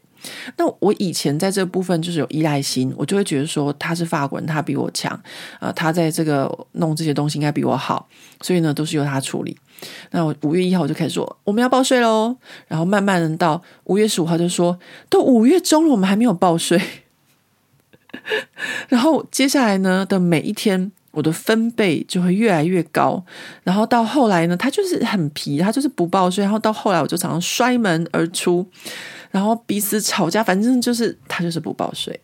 那我以前在这部分就是有依赖心，我就会觉得说他是法国人，他比我强，啊、呃，他在这个弄这些东西应该比我好，所以呢，都是由他处理。那我五月一号我就开始说我们要报税喽，然后慢慢的到五月十五号就说都五月中了，我们还没有报税。[laughs] 然后接下来呢的每一天。我的分贝就会越来越高，然后到后来呢，他就是很皮，他就是不报税，然后到后来我就常常摔门而出，然后彼此吵架，反正就是他就是不报税。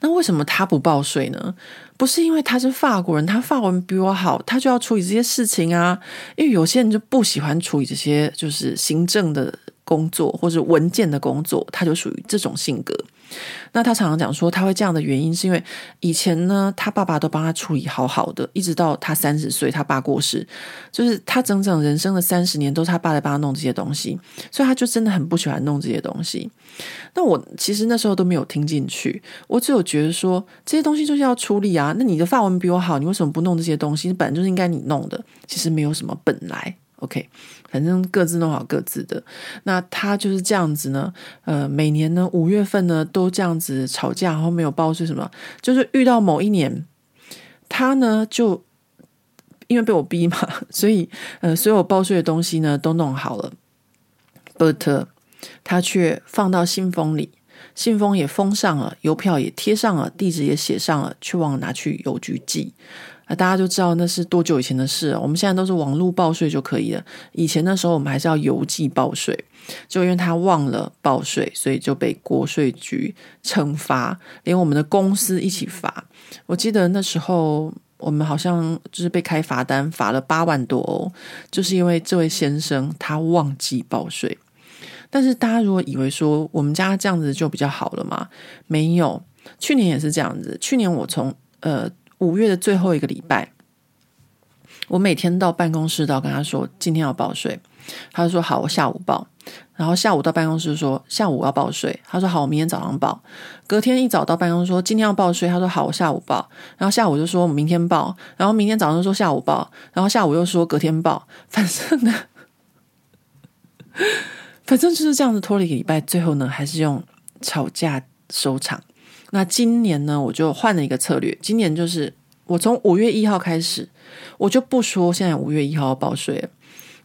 那为什么他不报税呢？不是因为他是法国人，他法文比我好，他就要处理这些事情啊？因为有些人就不喜欢处理这些，就是行政的工作或者文件的工作，他就属于这种性格。那他常常讲说，他会这样的原因是因为以前呢，他爸爸都帮他处理好好的，一直到他三十岁，他爸过世，就是他整整人生的三十年都是他爸在帮他弄这些东西，所以他就真的很不喜欢弄这些东西。那我其实那时候都没有听进去，我只有觉得说这些东西就是要处理啊。那你的发文比我好，你为什么不弄这些东西？本来就是应该你弄的，其实没有什么本来。OK，反正各自弄好各自的。那他就是这样子呢，呃，每年呢五月份呢都这样子吵架，然后没有报税什么，就是遇到某一年，他呢就因为被我逼嘛，[laughs] 所以呃所有报税的东西呢都弄好了，but 他却放到信封里，信封也封上了，邮票也贴上了，地址也写上了，却忘了拿去邮局寄。啊，大家就知道那是多久以前的事了。我们现在都是网络报税就可以了。以前那时候，我们还是要邮寄报税。就因为他忘了报税，所以就被国税局惩罚，连我们的公司一起罚。我记得那时候我们好像就是被开罚单，罚了八万多欧，就是因为这位先生他忘记报税。但是大家如果以为说我们家这样子就比较好了嘛？没有，去年也是这样子。去年我从呃。五月的最后一个礼拜，我每天到办公室都要跟他说今天要报税，他就说好，我下午报。然后下午到办公室说下午要报税，他说好，我明天早上报。隔天一早到办公室说今天要报税，他说好，我下午报。然后下午就说我明天报，然后明天早上说下午报，然后下午又说隔天报。反正呢，反正就是这样子拖了一个礼拜，最后呢还是用吵架收场。那今年呢，我就换了一个策略。今年就是我从五月一号开始，我就不说现在五月一号要报税了。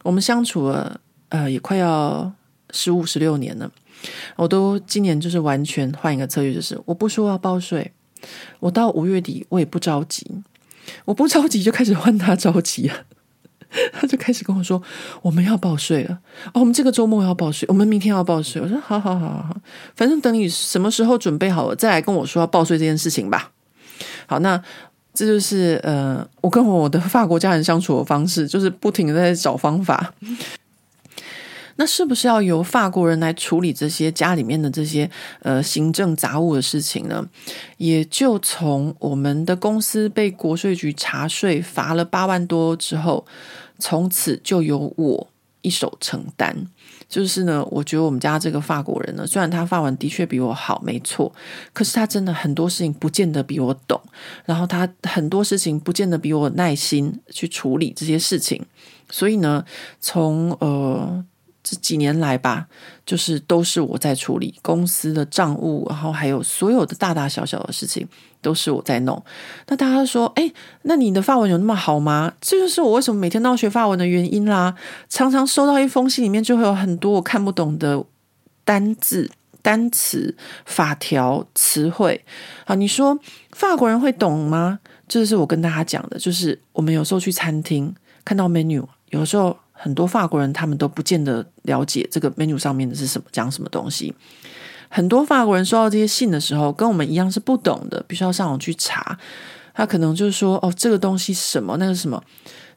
我们相处了呃也快要十五十六年了，我都今年就是完全换一个策略，就是我不说要报税，我到五月底我也不着急，我不着急就开始换他着急了。[laughs] 他就开始跟我说：“我们要报税了哦，我们这个周末要报税，我们明天要报税。”我说：“好好好好好，反正等你什么时候准备好了，再来跟我说要报税这件事情吧。”好，那这就是呃，我跟我的法国家人相处的方式，就是不停的在找方法。那是不是要由法国人来处理这些家里面的这些呃行政杂务的事情呢？也就从我们的公司被国税局查税罚了八万多之后，从此就由我一手承担。就是呢，我觉得我们家这个法国人呢，虽然他法文的确比我好，没错，可是他真的很多事情不见得比我懂，然后他很多事情不见得比我耐心去处理这些事情，所以呢，从呃。这几年来吧，就是都是我在处理公司的账务，然后还有所有的大大小小的事情都是我在弄。那大家说，哎，那你的法文有那么好吗？这就是我为什么每天都要学法文的原因啦。常常收到一封信，里面就会有很多我看不懂的单字、单词、法条、词汇。好，你说法国人会懂吗？这就是我跟大家讲的，就是我们有时候去餐厅看到 menu，有时候。很多法国人他们都不见得了解这个 menu 上面的是什么，讲什么东西。很多法国人收到这些信的时候，跟我们一样是不懂的，必须要上网去查。他可能就是说，哦，这个东西是什么，那个什么，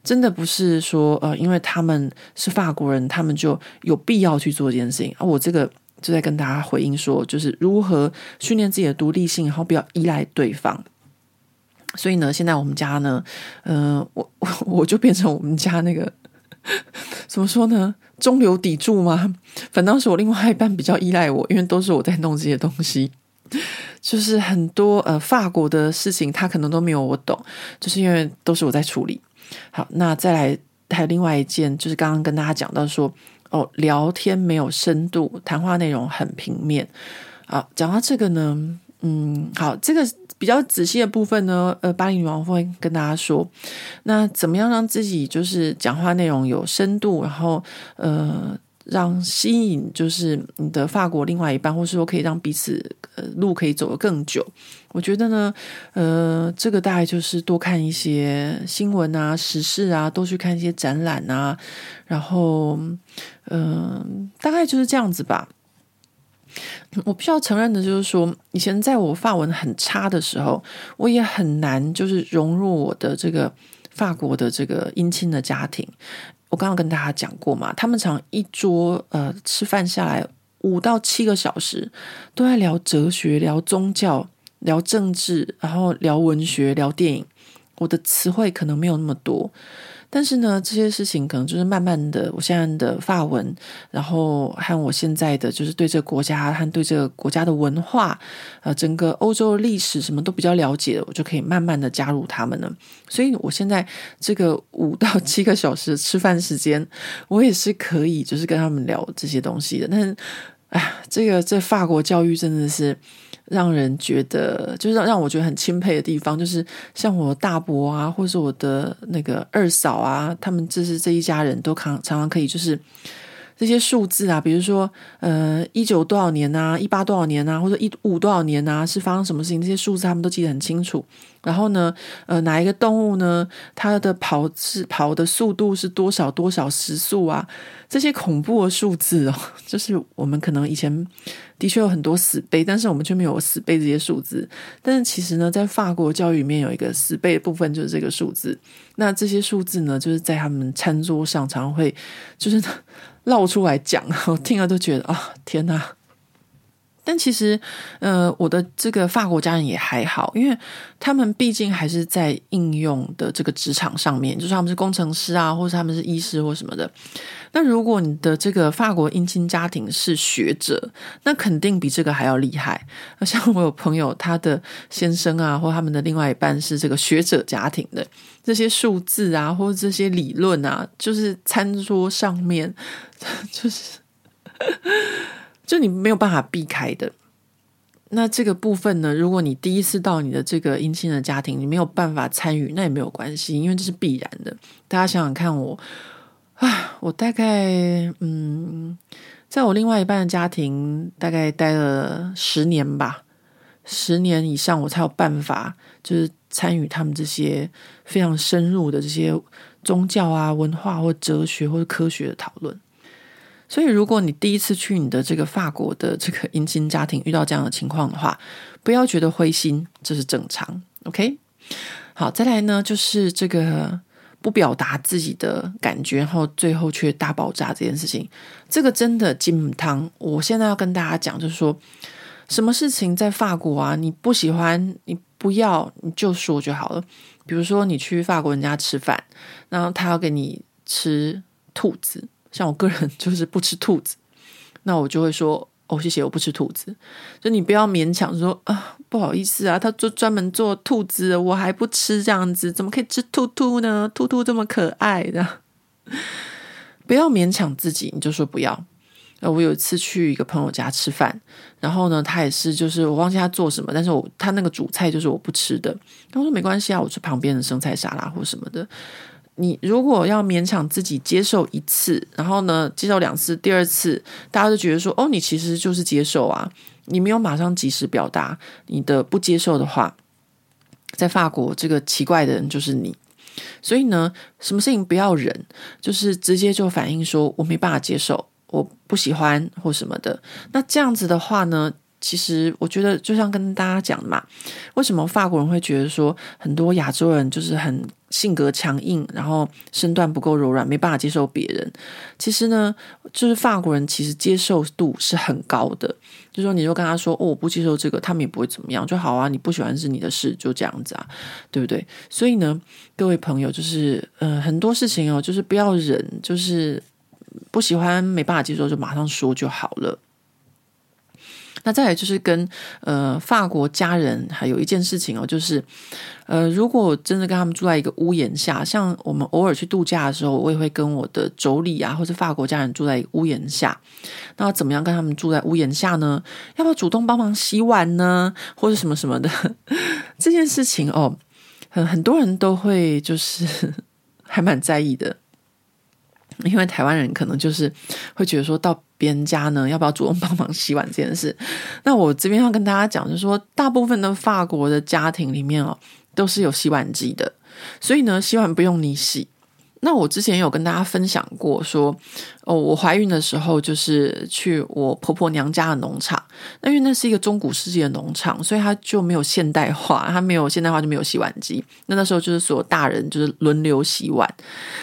真的不是说，呃，因为他们是法国人，他们就有必要去做这件事情。啊、我这个就在跟大家回应说，就是如何训练自己的独立性，然后不要依赖对方。所以呢，现在我们家呢，嗯、我我 [laughs] 我就变成我们家那个。[laughs] 怎么说呢？中流砥柱吗？反倒是我另外一半比较依赖我，因为都是我在弄这些东西，就是很多呃法国的事情，他可能都没有我懂，就是因为都是我在处理。好，那再来还有另外一件，就是刚刚跟大家讲到说，哦，聊天没有深度，谈话内容很平面。好，讲到这个呢，嗯，好，这个。比较仔细的部分呢，呃，巴黎女王会跟大家说，那怎么样让自己就是讲话内容有深度，然后呃，让吸引就是你的法国另外一半，或是说可以让彼此呃路可以走得更久。我觉得呢，呃，这个大概就是多看一些新闻啊、时事啊，多去看一些展览啊，然后嗯、大概就是这样子吧。我必须要承认的就是说，以前在我发文很差的时候，我也很难就是融入我的这个法国的这个姻亲的家庭。我刚刚跟大家讲过嘛，他们常一桌呃吃饭下来五到七个小时，都在聊哲学、聊宗教、聊政治，然后聊文学、聊电影。我的词汇可能没有那么多。但是呢，这些事情可能就是慢慢的，我现在的发文，然后和我现在的就是对这个国家和对这个国家的文化，呃，整个欧洲历史什么都比较了解，我就可以慢慢的加入他们了。[laughs] 所以我现在这个五到七个小时的吃饭时间，我也是可以就是跟他们聊这些东西的。但是，哎，这个这法国教育真的是。让人觉得，就是让让我觉得很钦佩的地方，就是像我大伯啊，或是我的那个二嫂啊，他们就是这一家人都常常常可以就是。这些数字啊，比如说，呃，一九多少年啊，一八多少年啊，或者一五多少年啊，是发生什么事情？这些数字他们都记得很清楚。然后呢，呃，哪一个动物呢？它的跑是跑的速度是多少多少时速啊？这些恐怖的数字哦，[laughs] 就是我们可能以前的确有很多死背，但是我们却没有死背这些数字。但是其实呢，在法国教育里面有一个死背的部分，就是这个数字。那这些数字呢，就是在他们餐桌上常常会就是。[laughs] 绕出来讲，我听了都觉得啊，天哪！但其实，呃，我的这个法国家人也还好，因为他们毕竟还是在应用的这个职场上面，就是他们是工程师啊，或是他们是医师或什么的。那如果你的这个法国姻亲家庭是学者，那肯定比这个还要厉害。像我有朋友，他的先生啊，或他们的另外一半是这个学者家庭的，这些数字啊，或者这些理论啊，就是餐桌上面，[laughs] 就是。就你没有办法避开的。那这个部分呢，如果你第一次到你的这个姻亲的家庭，你没有办法参与，那也没有关系，因为这是必然的。大家想想看我，啊，我大概嗯，在我另外一半的家庭，大概待了十年吧，十年以上，我才有办法，就是参与他们这些非常深入的这些宗教啊、文化或哲学或者科学的讨论。所以，如果你第一次去你的这个法国的这个姻亲家庭遇到这样的情况的话，不要觉得灰心，这是正常。OK，好，再来呢，就是这个不表达自己的感觉，然后最后却大爆炸这件事情，这个真的金汤。我现在要跟大家讲，就是说，什么事情在法国啊，你不喜欢，你不要，你就说就好了。比如说，你去法国人家吃饭，然后他要给你吃兔子，像我个人 [laughs] 就是不吃兔子，那我就会说。哦，谢谢，我不吃兔子。就你不要勉强说啊，不好意思啊，他就专门做兔子，我还不吃这样子，怎么可以吃兔兔呢？兔兔这么可爱的，[laughs] 不要勉强自己，你就说不要。呃，我有一次去一个朋友家吃饭，然后呢，他也是，就是我忘记他做什么，但是我他那个主菜就是我不吃的，他说没关系啊，我吃旁边的生菜沙拉或什么的。你如果要勉强自己接受一次，然后呢，接受两次，第二次大家都觉得说，哦，你其实就是接受啊，你没有马上及时表达你的不接受的话，在法国这个奇怪的人就是你，所以呢，什么事情不要忍，就是直接就反映说我没办法接受，我不喜欢或什么的，那这样子的话呢，其实我觉得就像跟大家讲的嘛，为什么法国人会觉得说很多亚洲人就是很。性格强硬，然后身段不够柔软，没办法接受别人。其实呢，就是法国人其实接受度是很高的。就说你就跟他说：“哦，我不接受这个，他们也不会怎么样，就好啊。你不喜欢是你的事，就这样子啊，对不对？”所以呢，各位朋友，就是呃，很多事情哦，就是不要忍，就是不喜欢没办法接受，就马上说就好了。那再来就是跟呃法国家人还有一件事情哦，就是呃如果真的跟他们住在一个屋檐下，像我们偶尔去度假的时候，我也会跟我的妯娌啊或者法国家人住在一个屋檐下。那怎么样跟他们住在屋檐下呢？要不要主动帮忙洗碗呢？或者什么什么的 [laughs] 这件事情哦，很很多人都会就是 [laughs] 还蛮在意的。因为台湾人可能就是会觉得说到别人家呢，要不要主动帮忙洗碗这件事？那我这边要跟大家讲，就是说大部分的法国的家庭里面哦，都是有洗碗机的，所以呢，洗碗不用你洗。那我之前有跟大家分享过说，哦，我怀孕的时候就是去我婆婆娘家的农场，那因为那是一个中古世纪的农场，所以它就没有现代化，它没有现代化就没有洗碗机。那那时候就是所有大人就是轮流洗碗，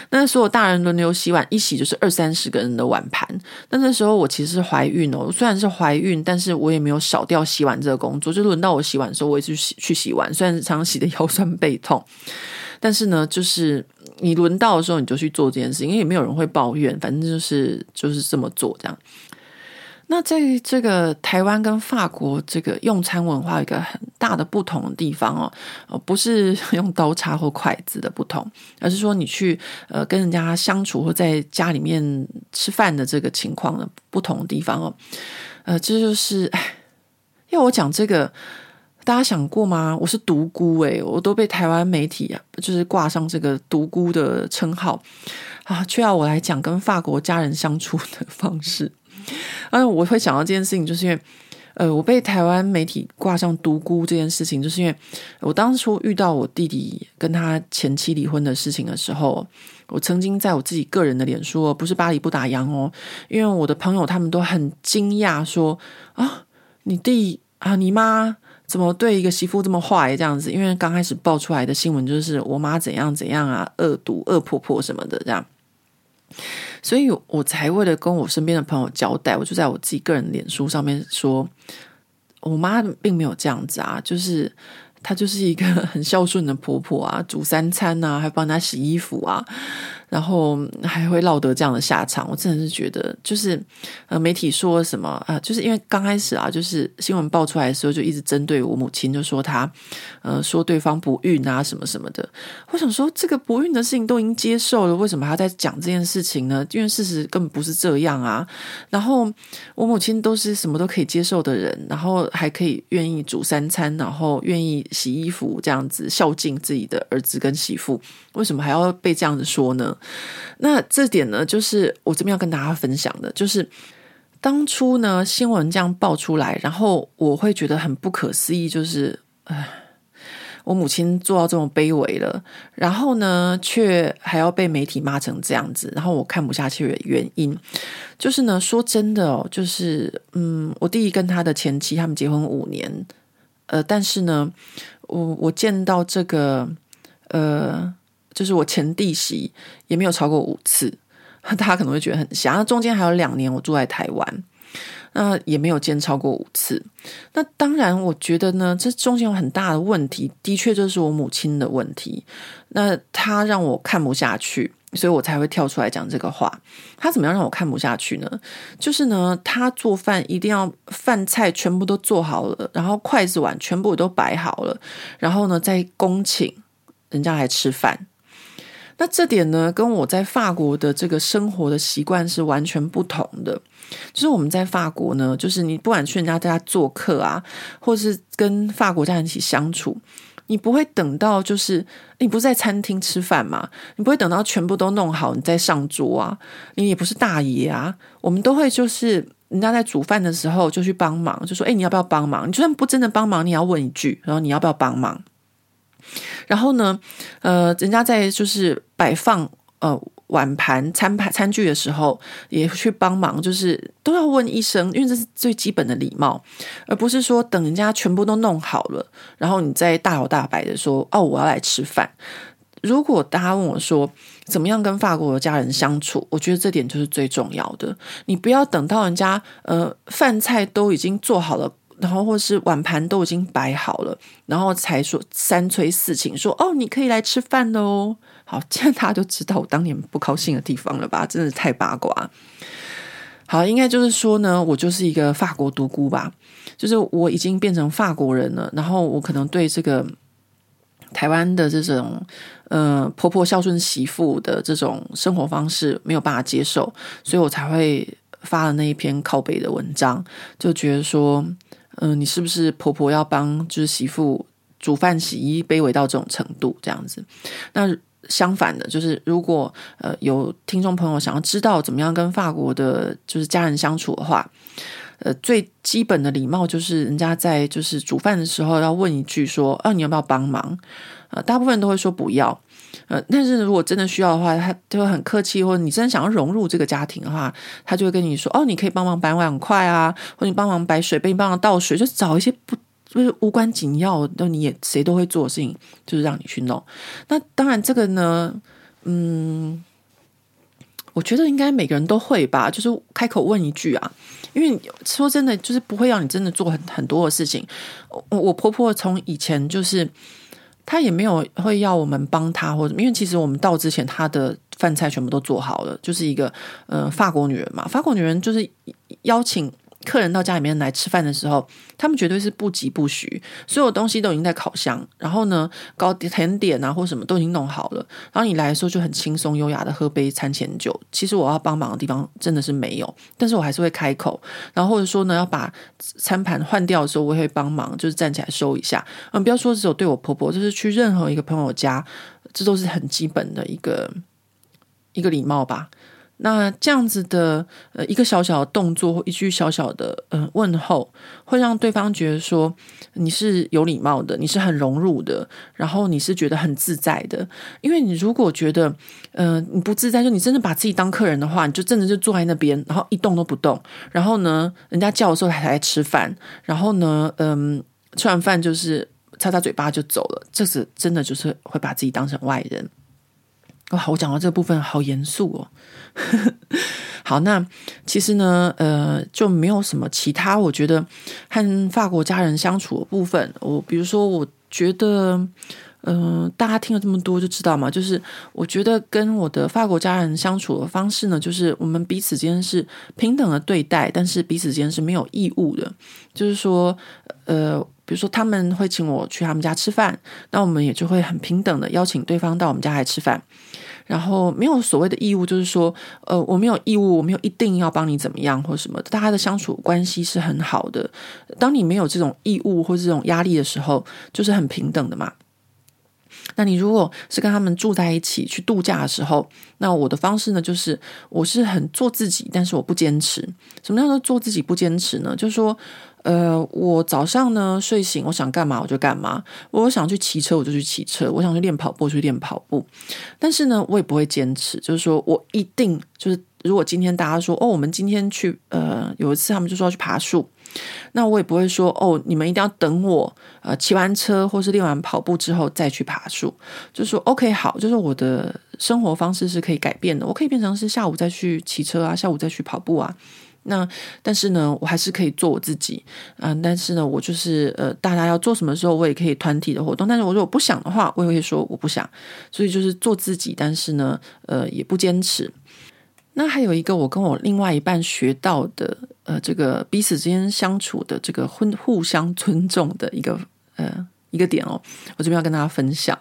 那所有大人轮流洗碗，一洗就是二三十个人的碗盘。那那时候我其实是怀孕哦，虽然是怀孕，但是我也没有少掉洗碗这个工作，就轮到我洗碗的时候，我也去洗去洗碗，虽然常常洗得 [laughs] 腰酸背痛。但是呢，就是你轮到的时候，你就去做这件事，因为也没有人会抱怨，反正就是就是这么做这样。那在这个台湾跟法国这个用餐文化有一个很大的不同的地方哦，不是用刀叉或筷子的不同，而是说你去呃跟人家相处或在家里面吃饭的这个情况的不同的地方哦。呃，这就是哎，要我讲这个。大家想过吗？我是独孤诶，我都被台湾媒体啊，就是挂上这个独孤的称号啊，却要我来讲跟法国家人相处的方式。嗯，我会想到这件事情，就是因为呃，我被台湾媒体挂上独孤这件事情，就是因为我当初遇到我弟弟跟他前妻离婚的事情的时候，我曾经在我自己个人的脸书，不是巴黎不打烊哦，因为我的朋友他们都很惊讶说啊，你弟啊，你妈。怎么对一个媳妇这么坏这样子？因为刚开始爆出来的新闻就是我妈怎样怎样啊，恶毒恶婆婆什么的这样，所以我才为了跟我身边的朋友交代，我就在我自己个人脸书上面说，我妈并没有这样子啊，就是她就是一个 [laughs] 很孝顺的婆婆啊，煮三餐啊，还帮她洗衣服啊。然后还会落得这样的下场，我真的是觉得，就是呃，媒体说什么啊、呃，就是因为刚开始啊，就是新闻爆出来的时候，就一直针对我母亲，就说她呃，说对方不孕啊，什么什么的。我想说，这个不孕的事情都已经接受了，为什么还要再讲这件事情呢？因为事实根本不是这样啊。然后我母亲都是什么都可以接受的人，然后还可以愿意煮三餐，然后愿意洗衣服，这样子孝敬自己的儿子跟媳妇，为什么还要被这样子说呢？那这点呢，就是我这边要跟大家分享的，就是当初呢，新闻这样爆出来，然后我会觉得很不可思议，就是，唉，我母亲做到这么卑微了，然后呢，却还要被媒体骂成这样子，然后我看不下去的原因，就是呢，说真的哦，就是，嗯，我弟弟跟他的前妻他们结婚五年，呃，但是呢，我我见到这个，呃。就是我前弟媳也没有超过五次，大家可能会觉得很瞎。那中间还有两年我住在台湾。那也没有见超过五次。那当然，我觉得呢，这中间有很大的问题，的确就是我母亲的问题。那她让我看不下去，所以我才会跳出来讲这个话。她怎么样让我看不下去呢？就是呢，她做饭一定要饭菜全部都做好了，然后筷子碗全部都摆好了，然后呢，再恭请人家来吃饭。那这点呢，跟我在法国的这个生活的习惯是完全不同的。就是我们在法国呢，就是你不管去人家家做客啊，或是跟法国家人一起相处，你不会等到就是你不是在餐厅吃饭嘛，你不会等到全部都弄好你再上桌啊，你也不是大爷啊，我们都会就是人家在煮饭的时候就去帮忙，就说，诶，你要不要帮忙？你就算不真的帮忙，你要问一句，然后你要不要帮忙？然后呢，呃，人家在就是摆放呃。碗盘、餐盘、餐具的时候，也去帮忙，就是都要问一声，因为这是最基本的礼貌，而不是说等人家全部都弄好了，然后你再大摇大摆的说：“哦，我要来吃饭。”如果大家问我说怎么样跟法国的家人相处，我觉得这点就是最重要的。你不要等到人家呃饭菜都已经做好了。然后或是碗盘都已经摆好了，然后才说三催四请说哦，你可以来吃饭了哦。好，这样大家就知道我当年不高兴的地方了吧？真的太八卦。好，应该就是说呢，我就是一个法国独孤吧，就是我已经变成法国人了，然后我可能对这个台湾的这种呃婆婆孝顺媳妇的这种生活方式没有办法接受，所以我才会发了那一篇靠北的文章，就觉得说。嗯、你是不是婆婆要帮就是媳妇煮饭洗衣，卑微到这种程度这样子？那相反的，就是如果呃有听众朋友想要知道怎么样跟法国的就是家人相处的话，呃，最基本的礼貌就是人家在就是煮饭的时候要问一句说，啊，你要不要帮忙？呃，大部分人都会说不要。呃，但是如果真的需要的话，他就会很客气，或者你真的想要融入这个家庭的话，他就会跟你说：“哦，你可以帮忙摆碗筷啊，或你帮忙摆水杯，你帮忙倒水，就找一些不就是无关紧要，那你也谁都会做的事情，就是让你去弄。那当然，这个呢，嗯，我觉得应该每个人都会吧，就是开口问一句啊，因为说真的，就是不会让你真的做很很多的事情。我我婆婆从以前就是。他也没有会要我们帮他或者，因为其实我们到之前，他的饭菜全部都做好了，就是一个呃法国女人嘛，法国女人就是邀请。客人到家里面来吃饭的时候，他们绝对是不疾不徐，所有东西都已经在烤箱，然后呢，糕甜点啊或什么都已经弄好了，然后你来的时候就很轻松优雅的喝杯餐前酒。其实我要帮忙的地方真的是没有，但是我还是会开口，然后或者说呢，要把餐盘换掉的时候，我也会帮忙，就是站起来收一下。嗯，不要说只有对我婆婆，就是去任何一个朋友家，这都是很基本的一个一个礼貌吧。那这样子的呃一个小小的动作或一句小小的呃问候，会让对方觉得说你是有礼貌的，你是很融入的，然后你是觉得很自在的。因为你如果觉得呃你不自在，就你真的把自己当客人的话，你就真的就坐在那边，然后一动都不动。然后呢，人家叫的时候还来吃饭，然后呢，嗯、吃完饭就是擦擦嘴巴就走了。这是真的就是会把自己当成外人。哇，我讲到这部分好严肃哦。[laughs] 好，那其实呢，呃，就没有什么其他。我觉得和法国家人相处的部分，我比如说，我觉得，嗯、大家听了这么多就知道嘛，就是我觉得跟我的法国家人相处的方式呢，就是我们彼此间是平等的对待，但是彼此间是没有义务的。就是说，呃，比如说他们会请我去他们家吃饭，那我们也就会很平等的邀请对方到我们家来吃饭。然后没有所谓的义务，就是说，呃，我没有义务，我没有一定要帮你怎么样或什么。大家的相处关系是很好的。当你没有这种义务或这种压力的时候，就是很平等的嘛。那你如果是跟他们住在一起去度假的时候，那我的方式呢，就是我是很做自己，但是我不坚持。什么叫做做自己不坚持呢？就是说。呃，我早上呢睡醒，我想干嘛我就干嘛。我想去骑车，我就去骑车；我想去练跑步，去练跑步。但是呢，我也不会坚持，就是说我一定就是如果今天大家说哦，我们今天去呃，有一次他们就说要去爬树，那我也不会说哦，你们一定要等我呃骑完车或是练完跑步之后再去爬树，就说 OK 好，就是我的生活方式是可以改变的，我可以变成是下午再去骑车啊，下午再去跑步啊。那但是呢，我还是可以做我自己，嗯、但是呢，我就是呃，大家要做什么时候，我也可以团体的活动。但是我如果不想的话，我也会说我不想。所以就是做自己，但是呢，呃，也不坚持。那还有一个，我跟我另外一半学到的，呃，这个彼此之间相处的这个互互相尊重的一个呃。一个点哦，我这边要跟大家分享，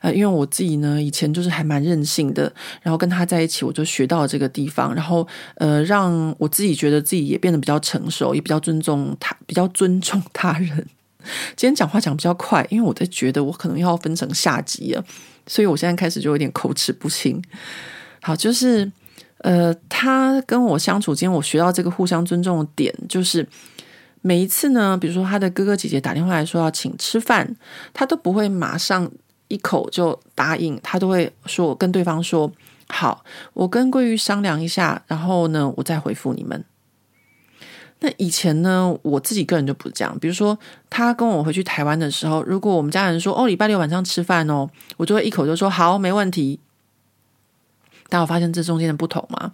呃，因为我自己呢，以前就是还蛮任性的，然后跟他在一起，我就学到了这个地方，然后呃，让我自己觉得自己也变得比较成熟，也比较尊重他，比较尊重他人。[laughs] 今天讲话讲比较快，因为我在觉得我可能要分成下集了，所以我现在开始就有点口齿不清。好，就是呃，他跟我相处间，我学到这个互相尊重的点，就是。每一次呢，比如说他的哥哥姐姐打电话来说要请吃饭，他都不会马上一口就答应，他都会说跟对方说好，我跟桂玉商量一下，然后呢，我再回复你们。那以前呢，我自己个人就不这样，比如说他跟我回去台湾的时候，如果我们家人说哦，礼拜六晚上吃饭哦，我就会一口就说好，没问题。大家有发现这中间的不同吗？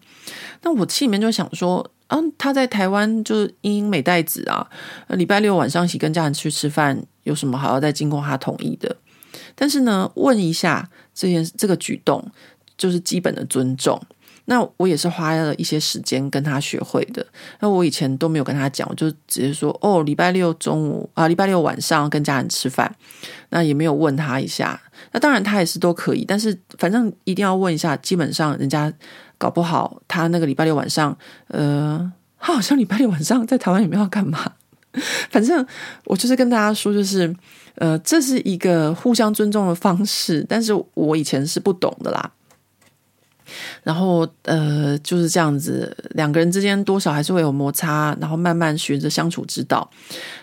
那我心里面就想说。他在台湾就是英英美代子啊，礼拜六晚上一起跟家人去吃饭，有什么好要再经过他同意的？但是呢，问一下这件这个举动，就是基本的尊重。那我也是花了一些时间跟他学会的。那我以前都没有跟他讲，我就直接说哦，礼拜六中午啊，礼拜六晚上跟家人吃饭，那也没有问他一下。那当然他也是都可以，但是反正一定要问一下，基本上人家。搞不好他那个礼拜六晚上，呃，他好像礼拜六晚上在台湾也没有要干嘛。[laughs] 反正我就是跟大家说，就是呃，这是一个互相尊重的方式，但是我以前是不懂的啦。然后呃，就是这样子，两个人之间多少还是会有摩擦，然后慢慢学着相处之道。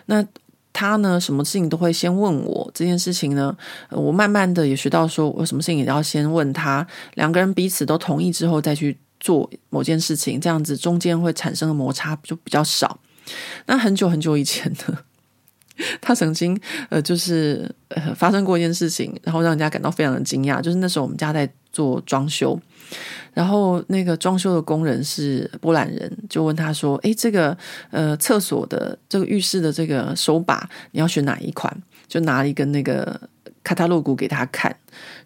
那。他呢，什么事情都会先问我。这件事情呢，我慢慢的也学到，说我什么事情也要先问他。两个人彼此都同意之后，再去做某件事情，这样子中间会产生的摩擦就比较少。那很久很久以前呢，[laughs] 他曾经呃，就是呃发生过一件事情，然后让人家感到非常的惊讶。就是那时候我们家在做装修。然后那个装修的工人是波兰人，就问他说：“诶，这个呃厕所的这个浴室的这个手把，你要选哪一款？”就拿了一个那个卡塔洛古给他看，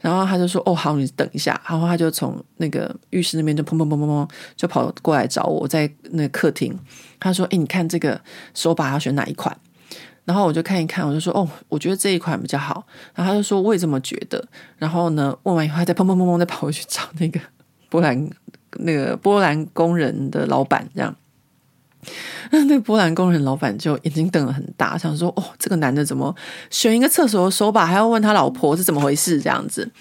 然后他就说：“哦，好，你等一下。”然后他就从那个浴室那边就砰砰砰砰砰就跑过来找我，在那个客厅。他说：“诶，你看这个手把要选哪一款？”然后我就看一看，我就说：“哦，我觉得这一款比较好。”然后他就说：“我也这么觉得。”然后呢，问完以后，他再砰砰砰砰再跑回去找那个。[laughs] 波兰那个波兰工人的老板这样，那波兰工人老板就眼睛瞪得很大，想说：“哦，这个男的怎么选一个厕所的手把还要问他老婆是怎么回事？”这样子，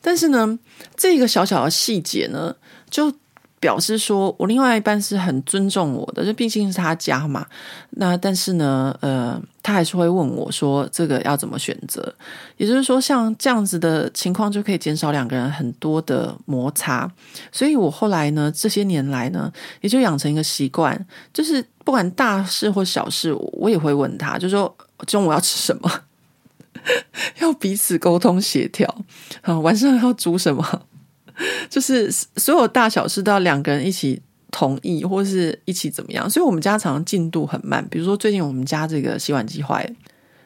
但是呢，这个小小的细节呢，就。表示说，我另外一半是很尊重我的，就毕竟是他家嘛。那但是呢，呃，他还是会问我说，这个要怎么选择？也就是说，像这样子的情况，就可以减少两个人很多的摩擦。所以我后来呢，这些年来呢，也就养成一个习惯，就是不管大事或小事，我也会问他，就说中午要吃什么，[laughs] 要彼此沟通协调。啊，晚上要煮什么？[laughs] 就是所有大小事都要两个人一起同意，或是一起怎么样，所以我们家常常进度很慢。比如说最近我们家这个洗碗机坏了，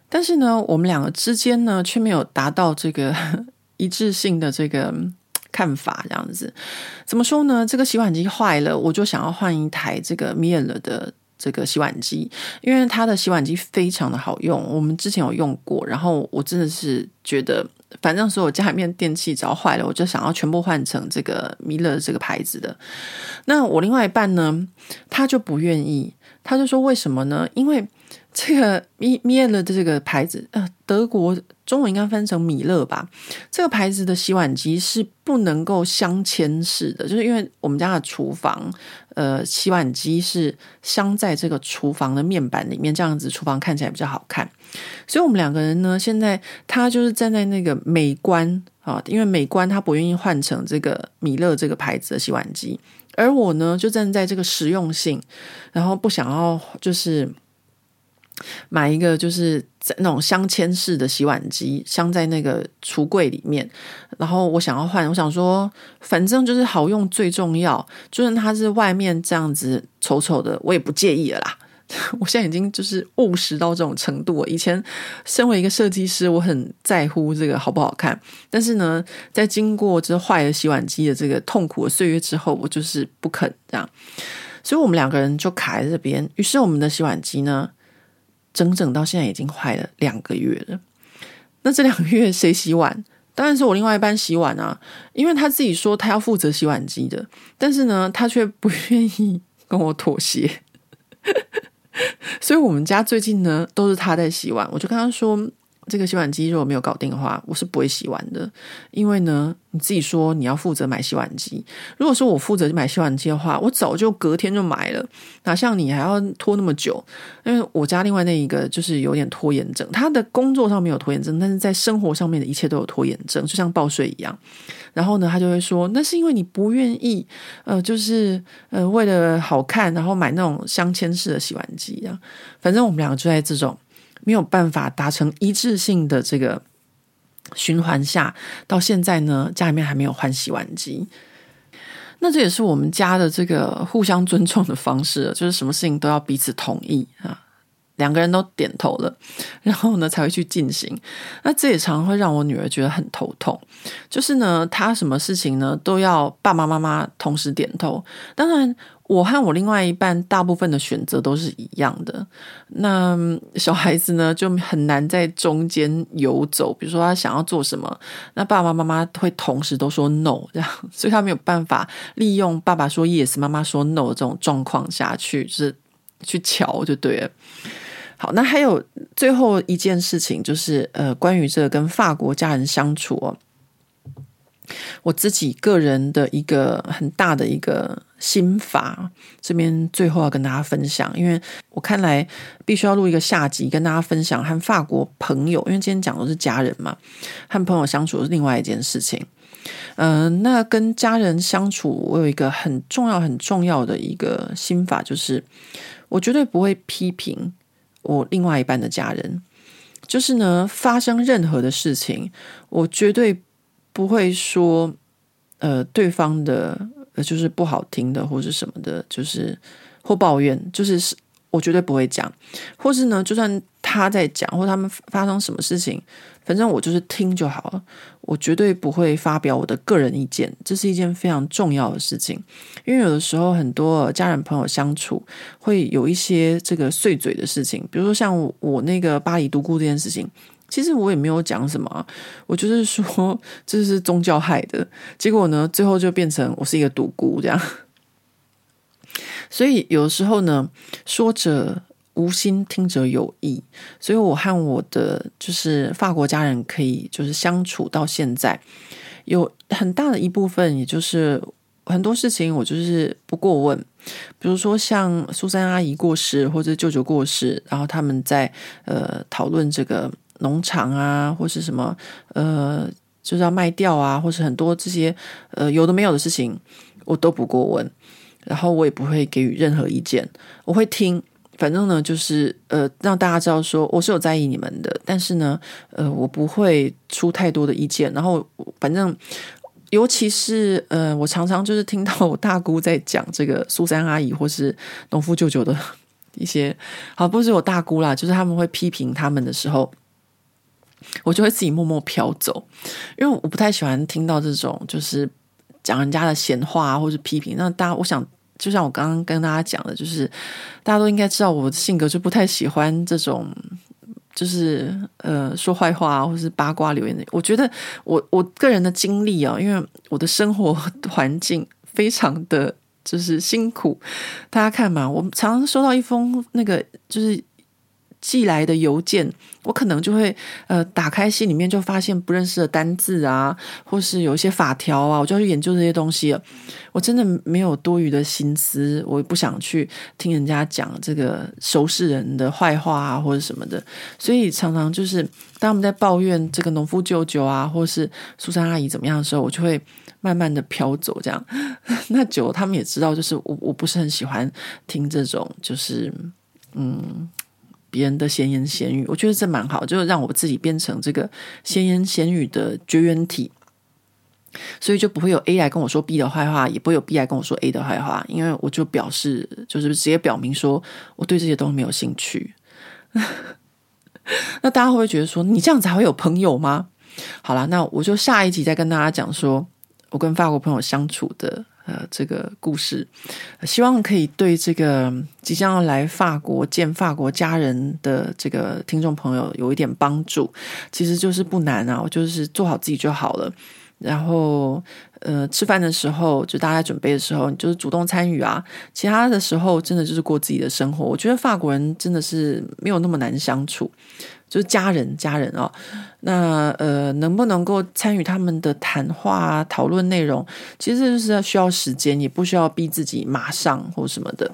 但是呢，我们两个之间呢却没有达到这个 [laughs] 一致性的这个看法，这样子怎么说呢？这个洗碗机坏了，我就想要换一台这个米尔的这个洗碗机，因为它的洗碗机非常的好用，我们之前有用过，然后我真的是觉得。反正所有家里面电器只要坏了，我就想要全部换成这个米勒这个牌子的。那我另外一半呢，他就不愿意，他就说为什么呢？因为这个米米勒的这个牌子，呃，德国中文应该翻成米勒吧？这个牌子的洗碗机是不能够镶嵌式的，就是因为我们家的厨房。呃，洗碗机是镶在这个厨房的面板里面，这样子厨房看起来比较好看。所以，我们两个人呢，现在他就是站在那个美观啊，因为美观他不愿意换成这个米勒这个牌子的洗碗机，而我呢就站在这个实用性，然后不想要就是买一个就是在那种镶嵌式的洗碗机，镶在那个橱柜里面，然后我想要换，我想说反正就是好用最重要，就算它是外面这样子丑丑的，我也不介意了啦。[laughs] 我现在已经就是务实到这种程度。以前身为一个设计师，我很在乎这个好不好看。但是呢，在经过这坏了洗碗机的这个痛苦的岁月之后，我就是不肯这样。所以我们两个人就卡在这边。于是我们的洗碗机呢，整整到现在已经坏了两个月了。那这两个月谁洗碗？当然是我另外一半洗碗啊，因为他自己说他要负责洗碗机的，但是呢，他却不愿意跟我妥协。[laughs] 所以，我们家最近呢都是他在洗碗。我就跟他说，这个洗碗机如果没有搞定的话，我是不会洗碗的。因为呢，你自己说你要负责买洗碗机，如果说我负责买洗碗机的话，我早就隔天就买了。哪像你还要拖那么久？因为我家另外那一个就是有点拖延症，他的工作上没有拖延症，但是在生活上面的一切都有拖延症，就像报税一样。然后呢，他就会说，那是因为你不愿意，呃，就是呃，为了好看，然后买那种镶嵌式的洗碗机啊。反正我们两个就在这种没有办法达成一致性的这个循环下，到现在呢，家里面还没有换洗碗机。那这也是我们家的这个互相尊重的方式，就是什么事情都要彼此同意啊。两个人都点头了，[laughs] 然后呢才会去进行。那这也常常会让我女儿觉得很头痛，就是呢，她什么事情呢都要爸爸妈妈同时点头。当然，我和我另外一半大部分的选择都是一样的。那小孩子呢就很难在中间游走，比如说他想要做什么，那爸爸妈妈会同时都说 no，这样，[laughs] 所以他没有办法利用爸爸说 yes，妈妈说 no 这种状况下去，就是去瞧就对了。好，那还有最后一件事情，就是呃，关于这个跟法国家人相处哦，我自己个人的一个很大的一个心法，这边最后要跟大家分享，因为我看来必须要录一个下集跟大家分享和法国朋友，因为今天讲的是家人嘛，和朋友相处是另外一件事情。嗯、那跟家人相处，我有一个很重要很重要的一个心法，就是我绝对不会批评。我另外一半的家人，就是呢，发生任何的事情，我绝对不会说，呃，对方的就是不好听的或是什么的，就是或抱怨，就是。我绝对不会讲，或是呢，就算他在讲，或他们发生什么事情，反正我就是听就好了。我绝对不会发表我的个人意见，这是一件非常重要的事情。因为有的时候很多家人朋友相处会有一些这个碎嘴的事情，比如说像，我那个巴黎独孤这件事情，其实我也没有讲什么，我就是说 [laughs] 这是宗教害的，结果呢，最后就变成我是一个独孤这样。[laughs] 所以有时候呢，说者无心，听者有意。所以我和我的就是法国家人可以就是相处到现在，有很大的一部分，也就是很多事情我就是不过问。比如说像苏珊阿姨过世或者舅舅过世，然后他们在呃讨论这个农场啊，或是什么呃就是要卖掉啊，或是很多这些呃有的没有的事情，我都不过问。然后我也不会给予任何意见，我会听，反正呢就是呃让大家知道说我是有在意你们的，但是呢呃我不会出太多的意见。然后反正尤其是呃我常常就是听到我大姑在讲这个苏珊阿姨或是农夫舅舅的 [laughs] 一些，好不是我大姑啦，就是他们会批评他们的时候，我就会自己默默飘走，因为我不太喜欢听到这种就是。讲人家的闲话啊，或是批评，那大家，我想，就像我刚刚跟大家讲的，就是大家都应该知道我的性格，就不太喜欢这种，就是呃说坏话啊，或是八卦留言的。我觉得我我个人的经历啊，因为我的生活 [laughs] 环境非常的就是辛苦，大家看嘛，我常常收到一封那个就是寄来的邮件，我可能就会呃打开信里面就发现不认识的单字啊，或是有一些法条啊，我就要去研究这些东西了。我真的没有多余的心思，我也不想去听人家讲这个熟识人的坏话啊，或者什么的。所以常常就是当我们在抱怨这个农夫舅舅啊，或是苏珊阿姨怎么样的时候，我就会慢慢的飘走。这样，[laughs] 那久他们也知道，就是我我不是很喜欢听这种，就是嗯。别人的闲言闲语，我觉得这蛮好，就是让我自己变成这个闲言闲语的绝缘体，所以就不会有 A 来跟我说 B 的坏话，也不会有 B 来跟我说 A 的坏话，因为我就表示，就是直接表明说我对这些东西没有兴趣。[laughs] 那大家会不会觉得说，你这样子还会有朋友吗？好了，那我就下一集再跟大家讲说我跟法国朋友相处的。呃，这个故事，希望可以对这个即将要来法国见法国家人的这个听众朋友有一点帮助。其实就是不难啊，我就是做好自己就好了。然后，呃，吃饭的时候就大家准备的时候，你就是主动参与啊。其他的时候，真的就是过自己的生活。我觉得法国人真的是没有那么难相处。就是家人，家人哦，那呃，能不能够参与他们的谈话、讨论内容，其实就是要需要时间，也不需要逼自己马上或什么的。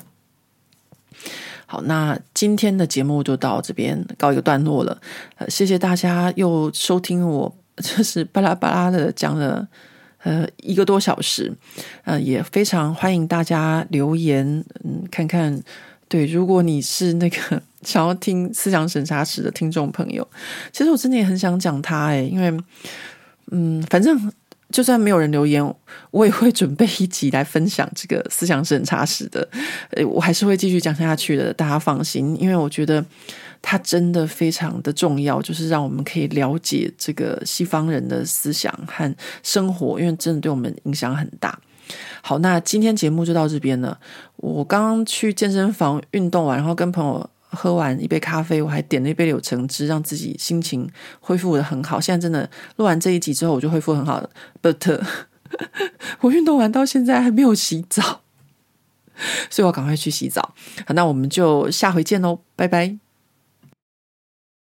好，那今天的节目就到这边告一个段落了。呃，谢谢大家又收听我，[laughs] 就是巴拉巴拉的讲了呃一个多小时，呃，也非常欢迎大家留言，嗯，看看。对，如果你是那个 [laughs] 想要听思想审查室的听众朋友，其实我真的也很想讲他诶，因为，嗯，反正就算没有人留言，我也会准备一集来分享这个思想审查室的，呃，我还是会继续讲下去的，大家放心，因为我觉得它真的非常的重要，就是让我们可以了解这个西方人的思想和生活，因为真的对我们影响很大。好，那今天节目就到这边了。我刚刚去健身房运动完，然后跟朋友喝完一杯咖啡，我还点了一杯柳橙汁，让自己心情恢复得很好。现在真的录完这一集之后，我就恢复很好了。But [laughs] 我运动完到现在还没有洗澡，所以我赶快去洗澡。好，那我们就下回见喽，拜拜。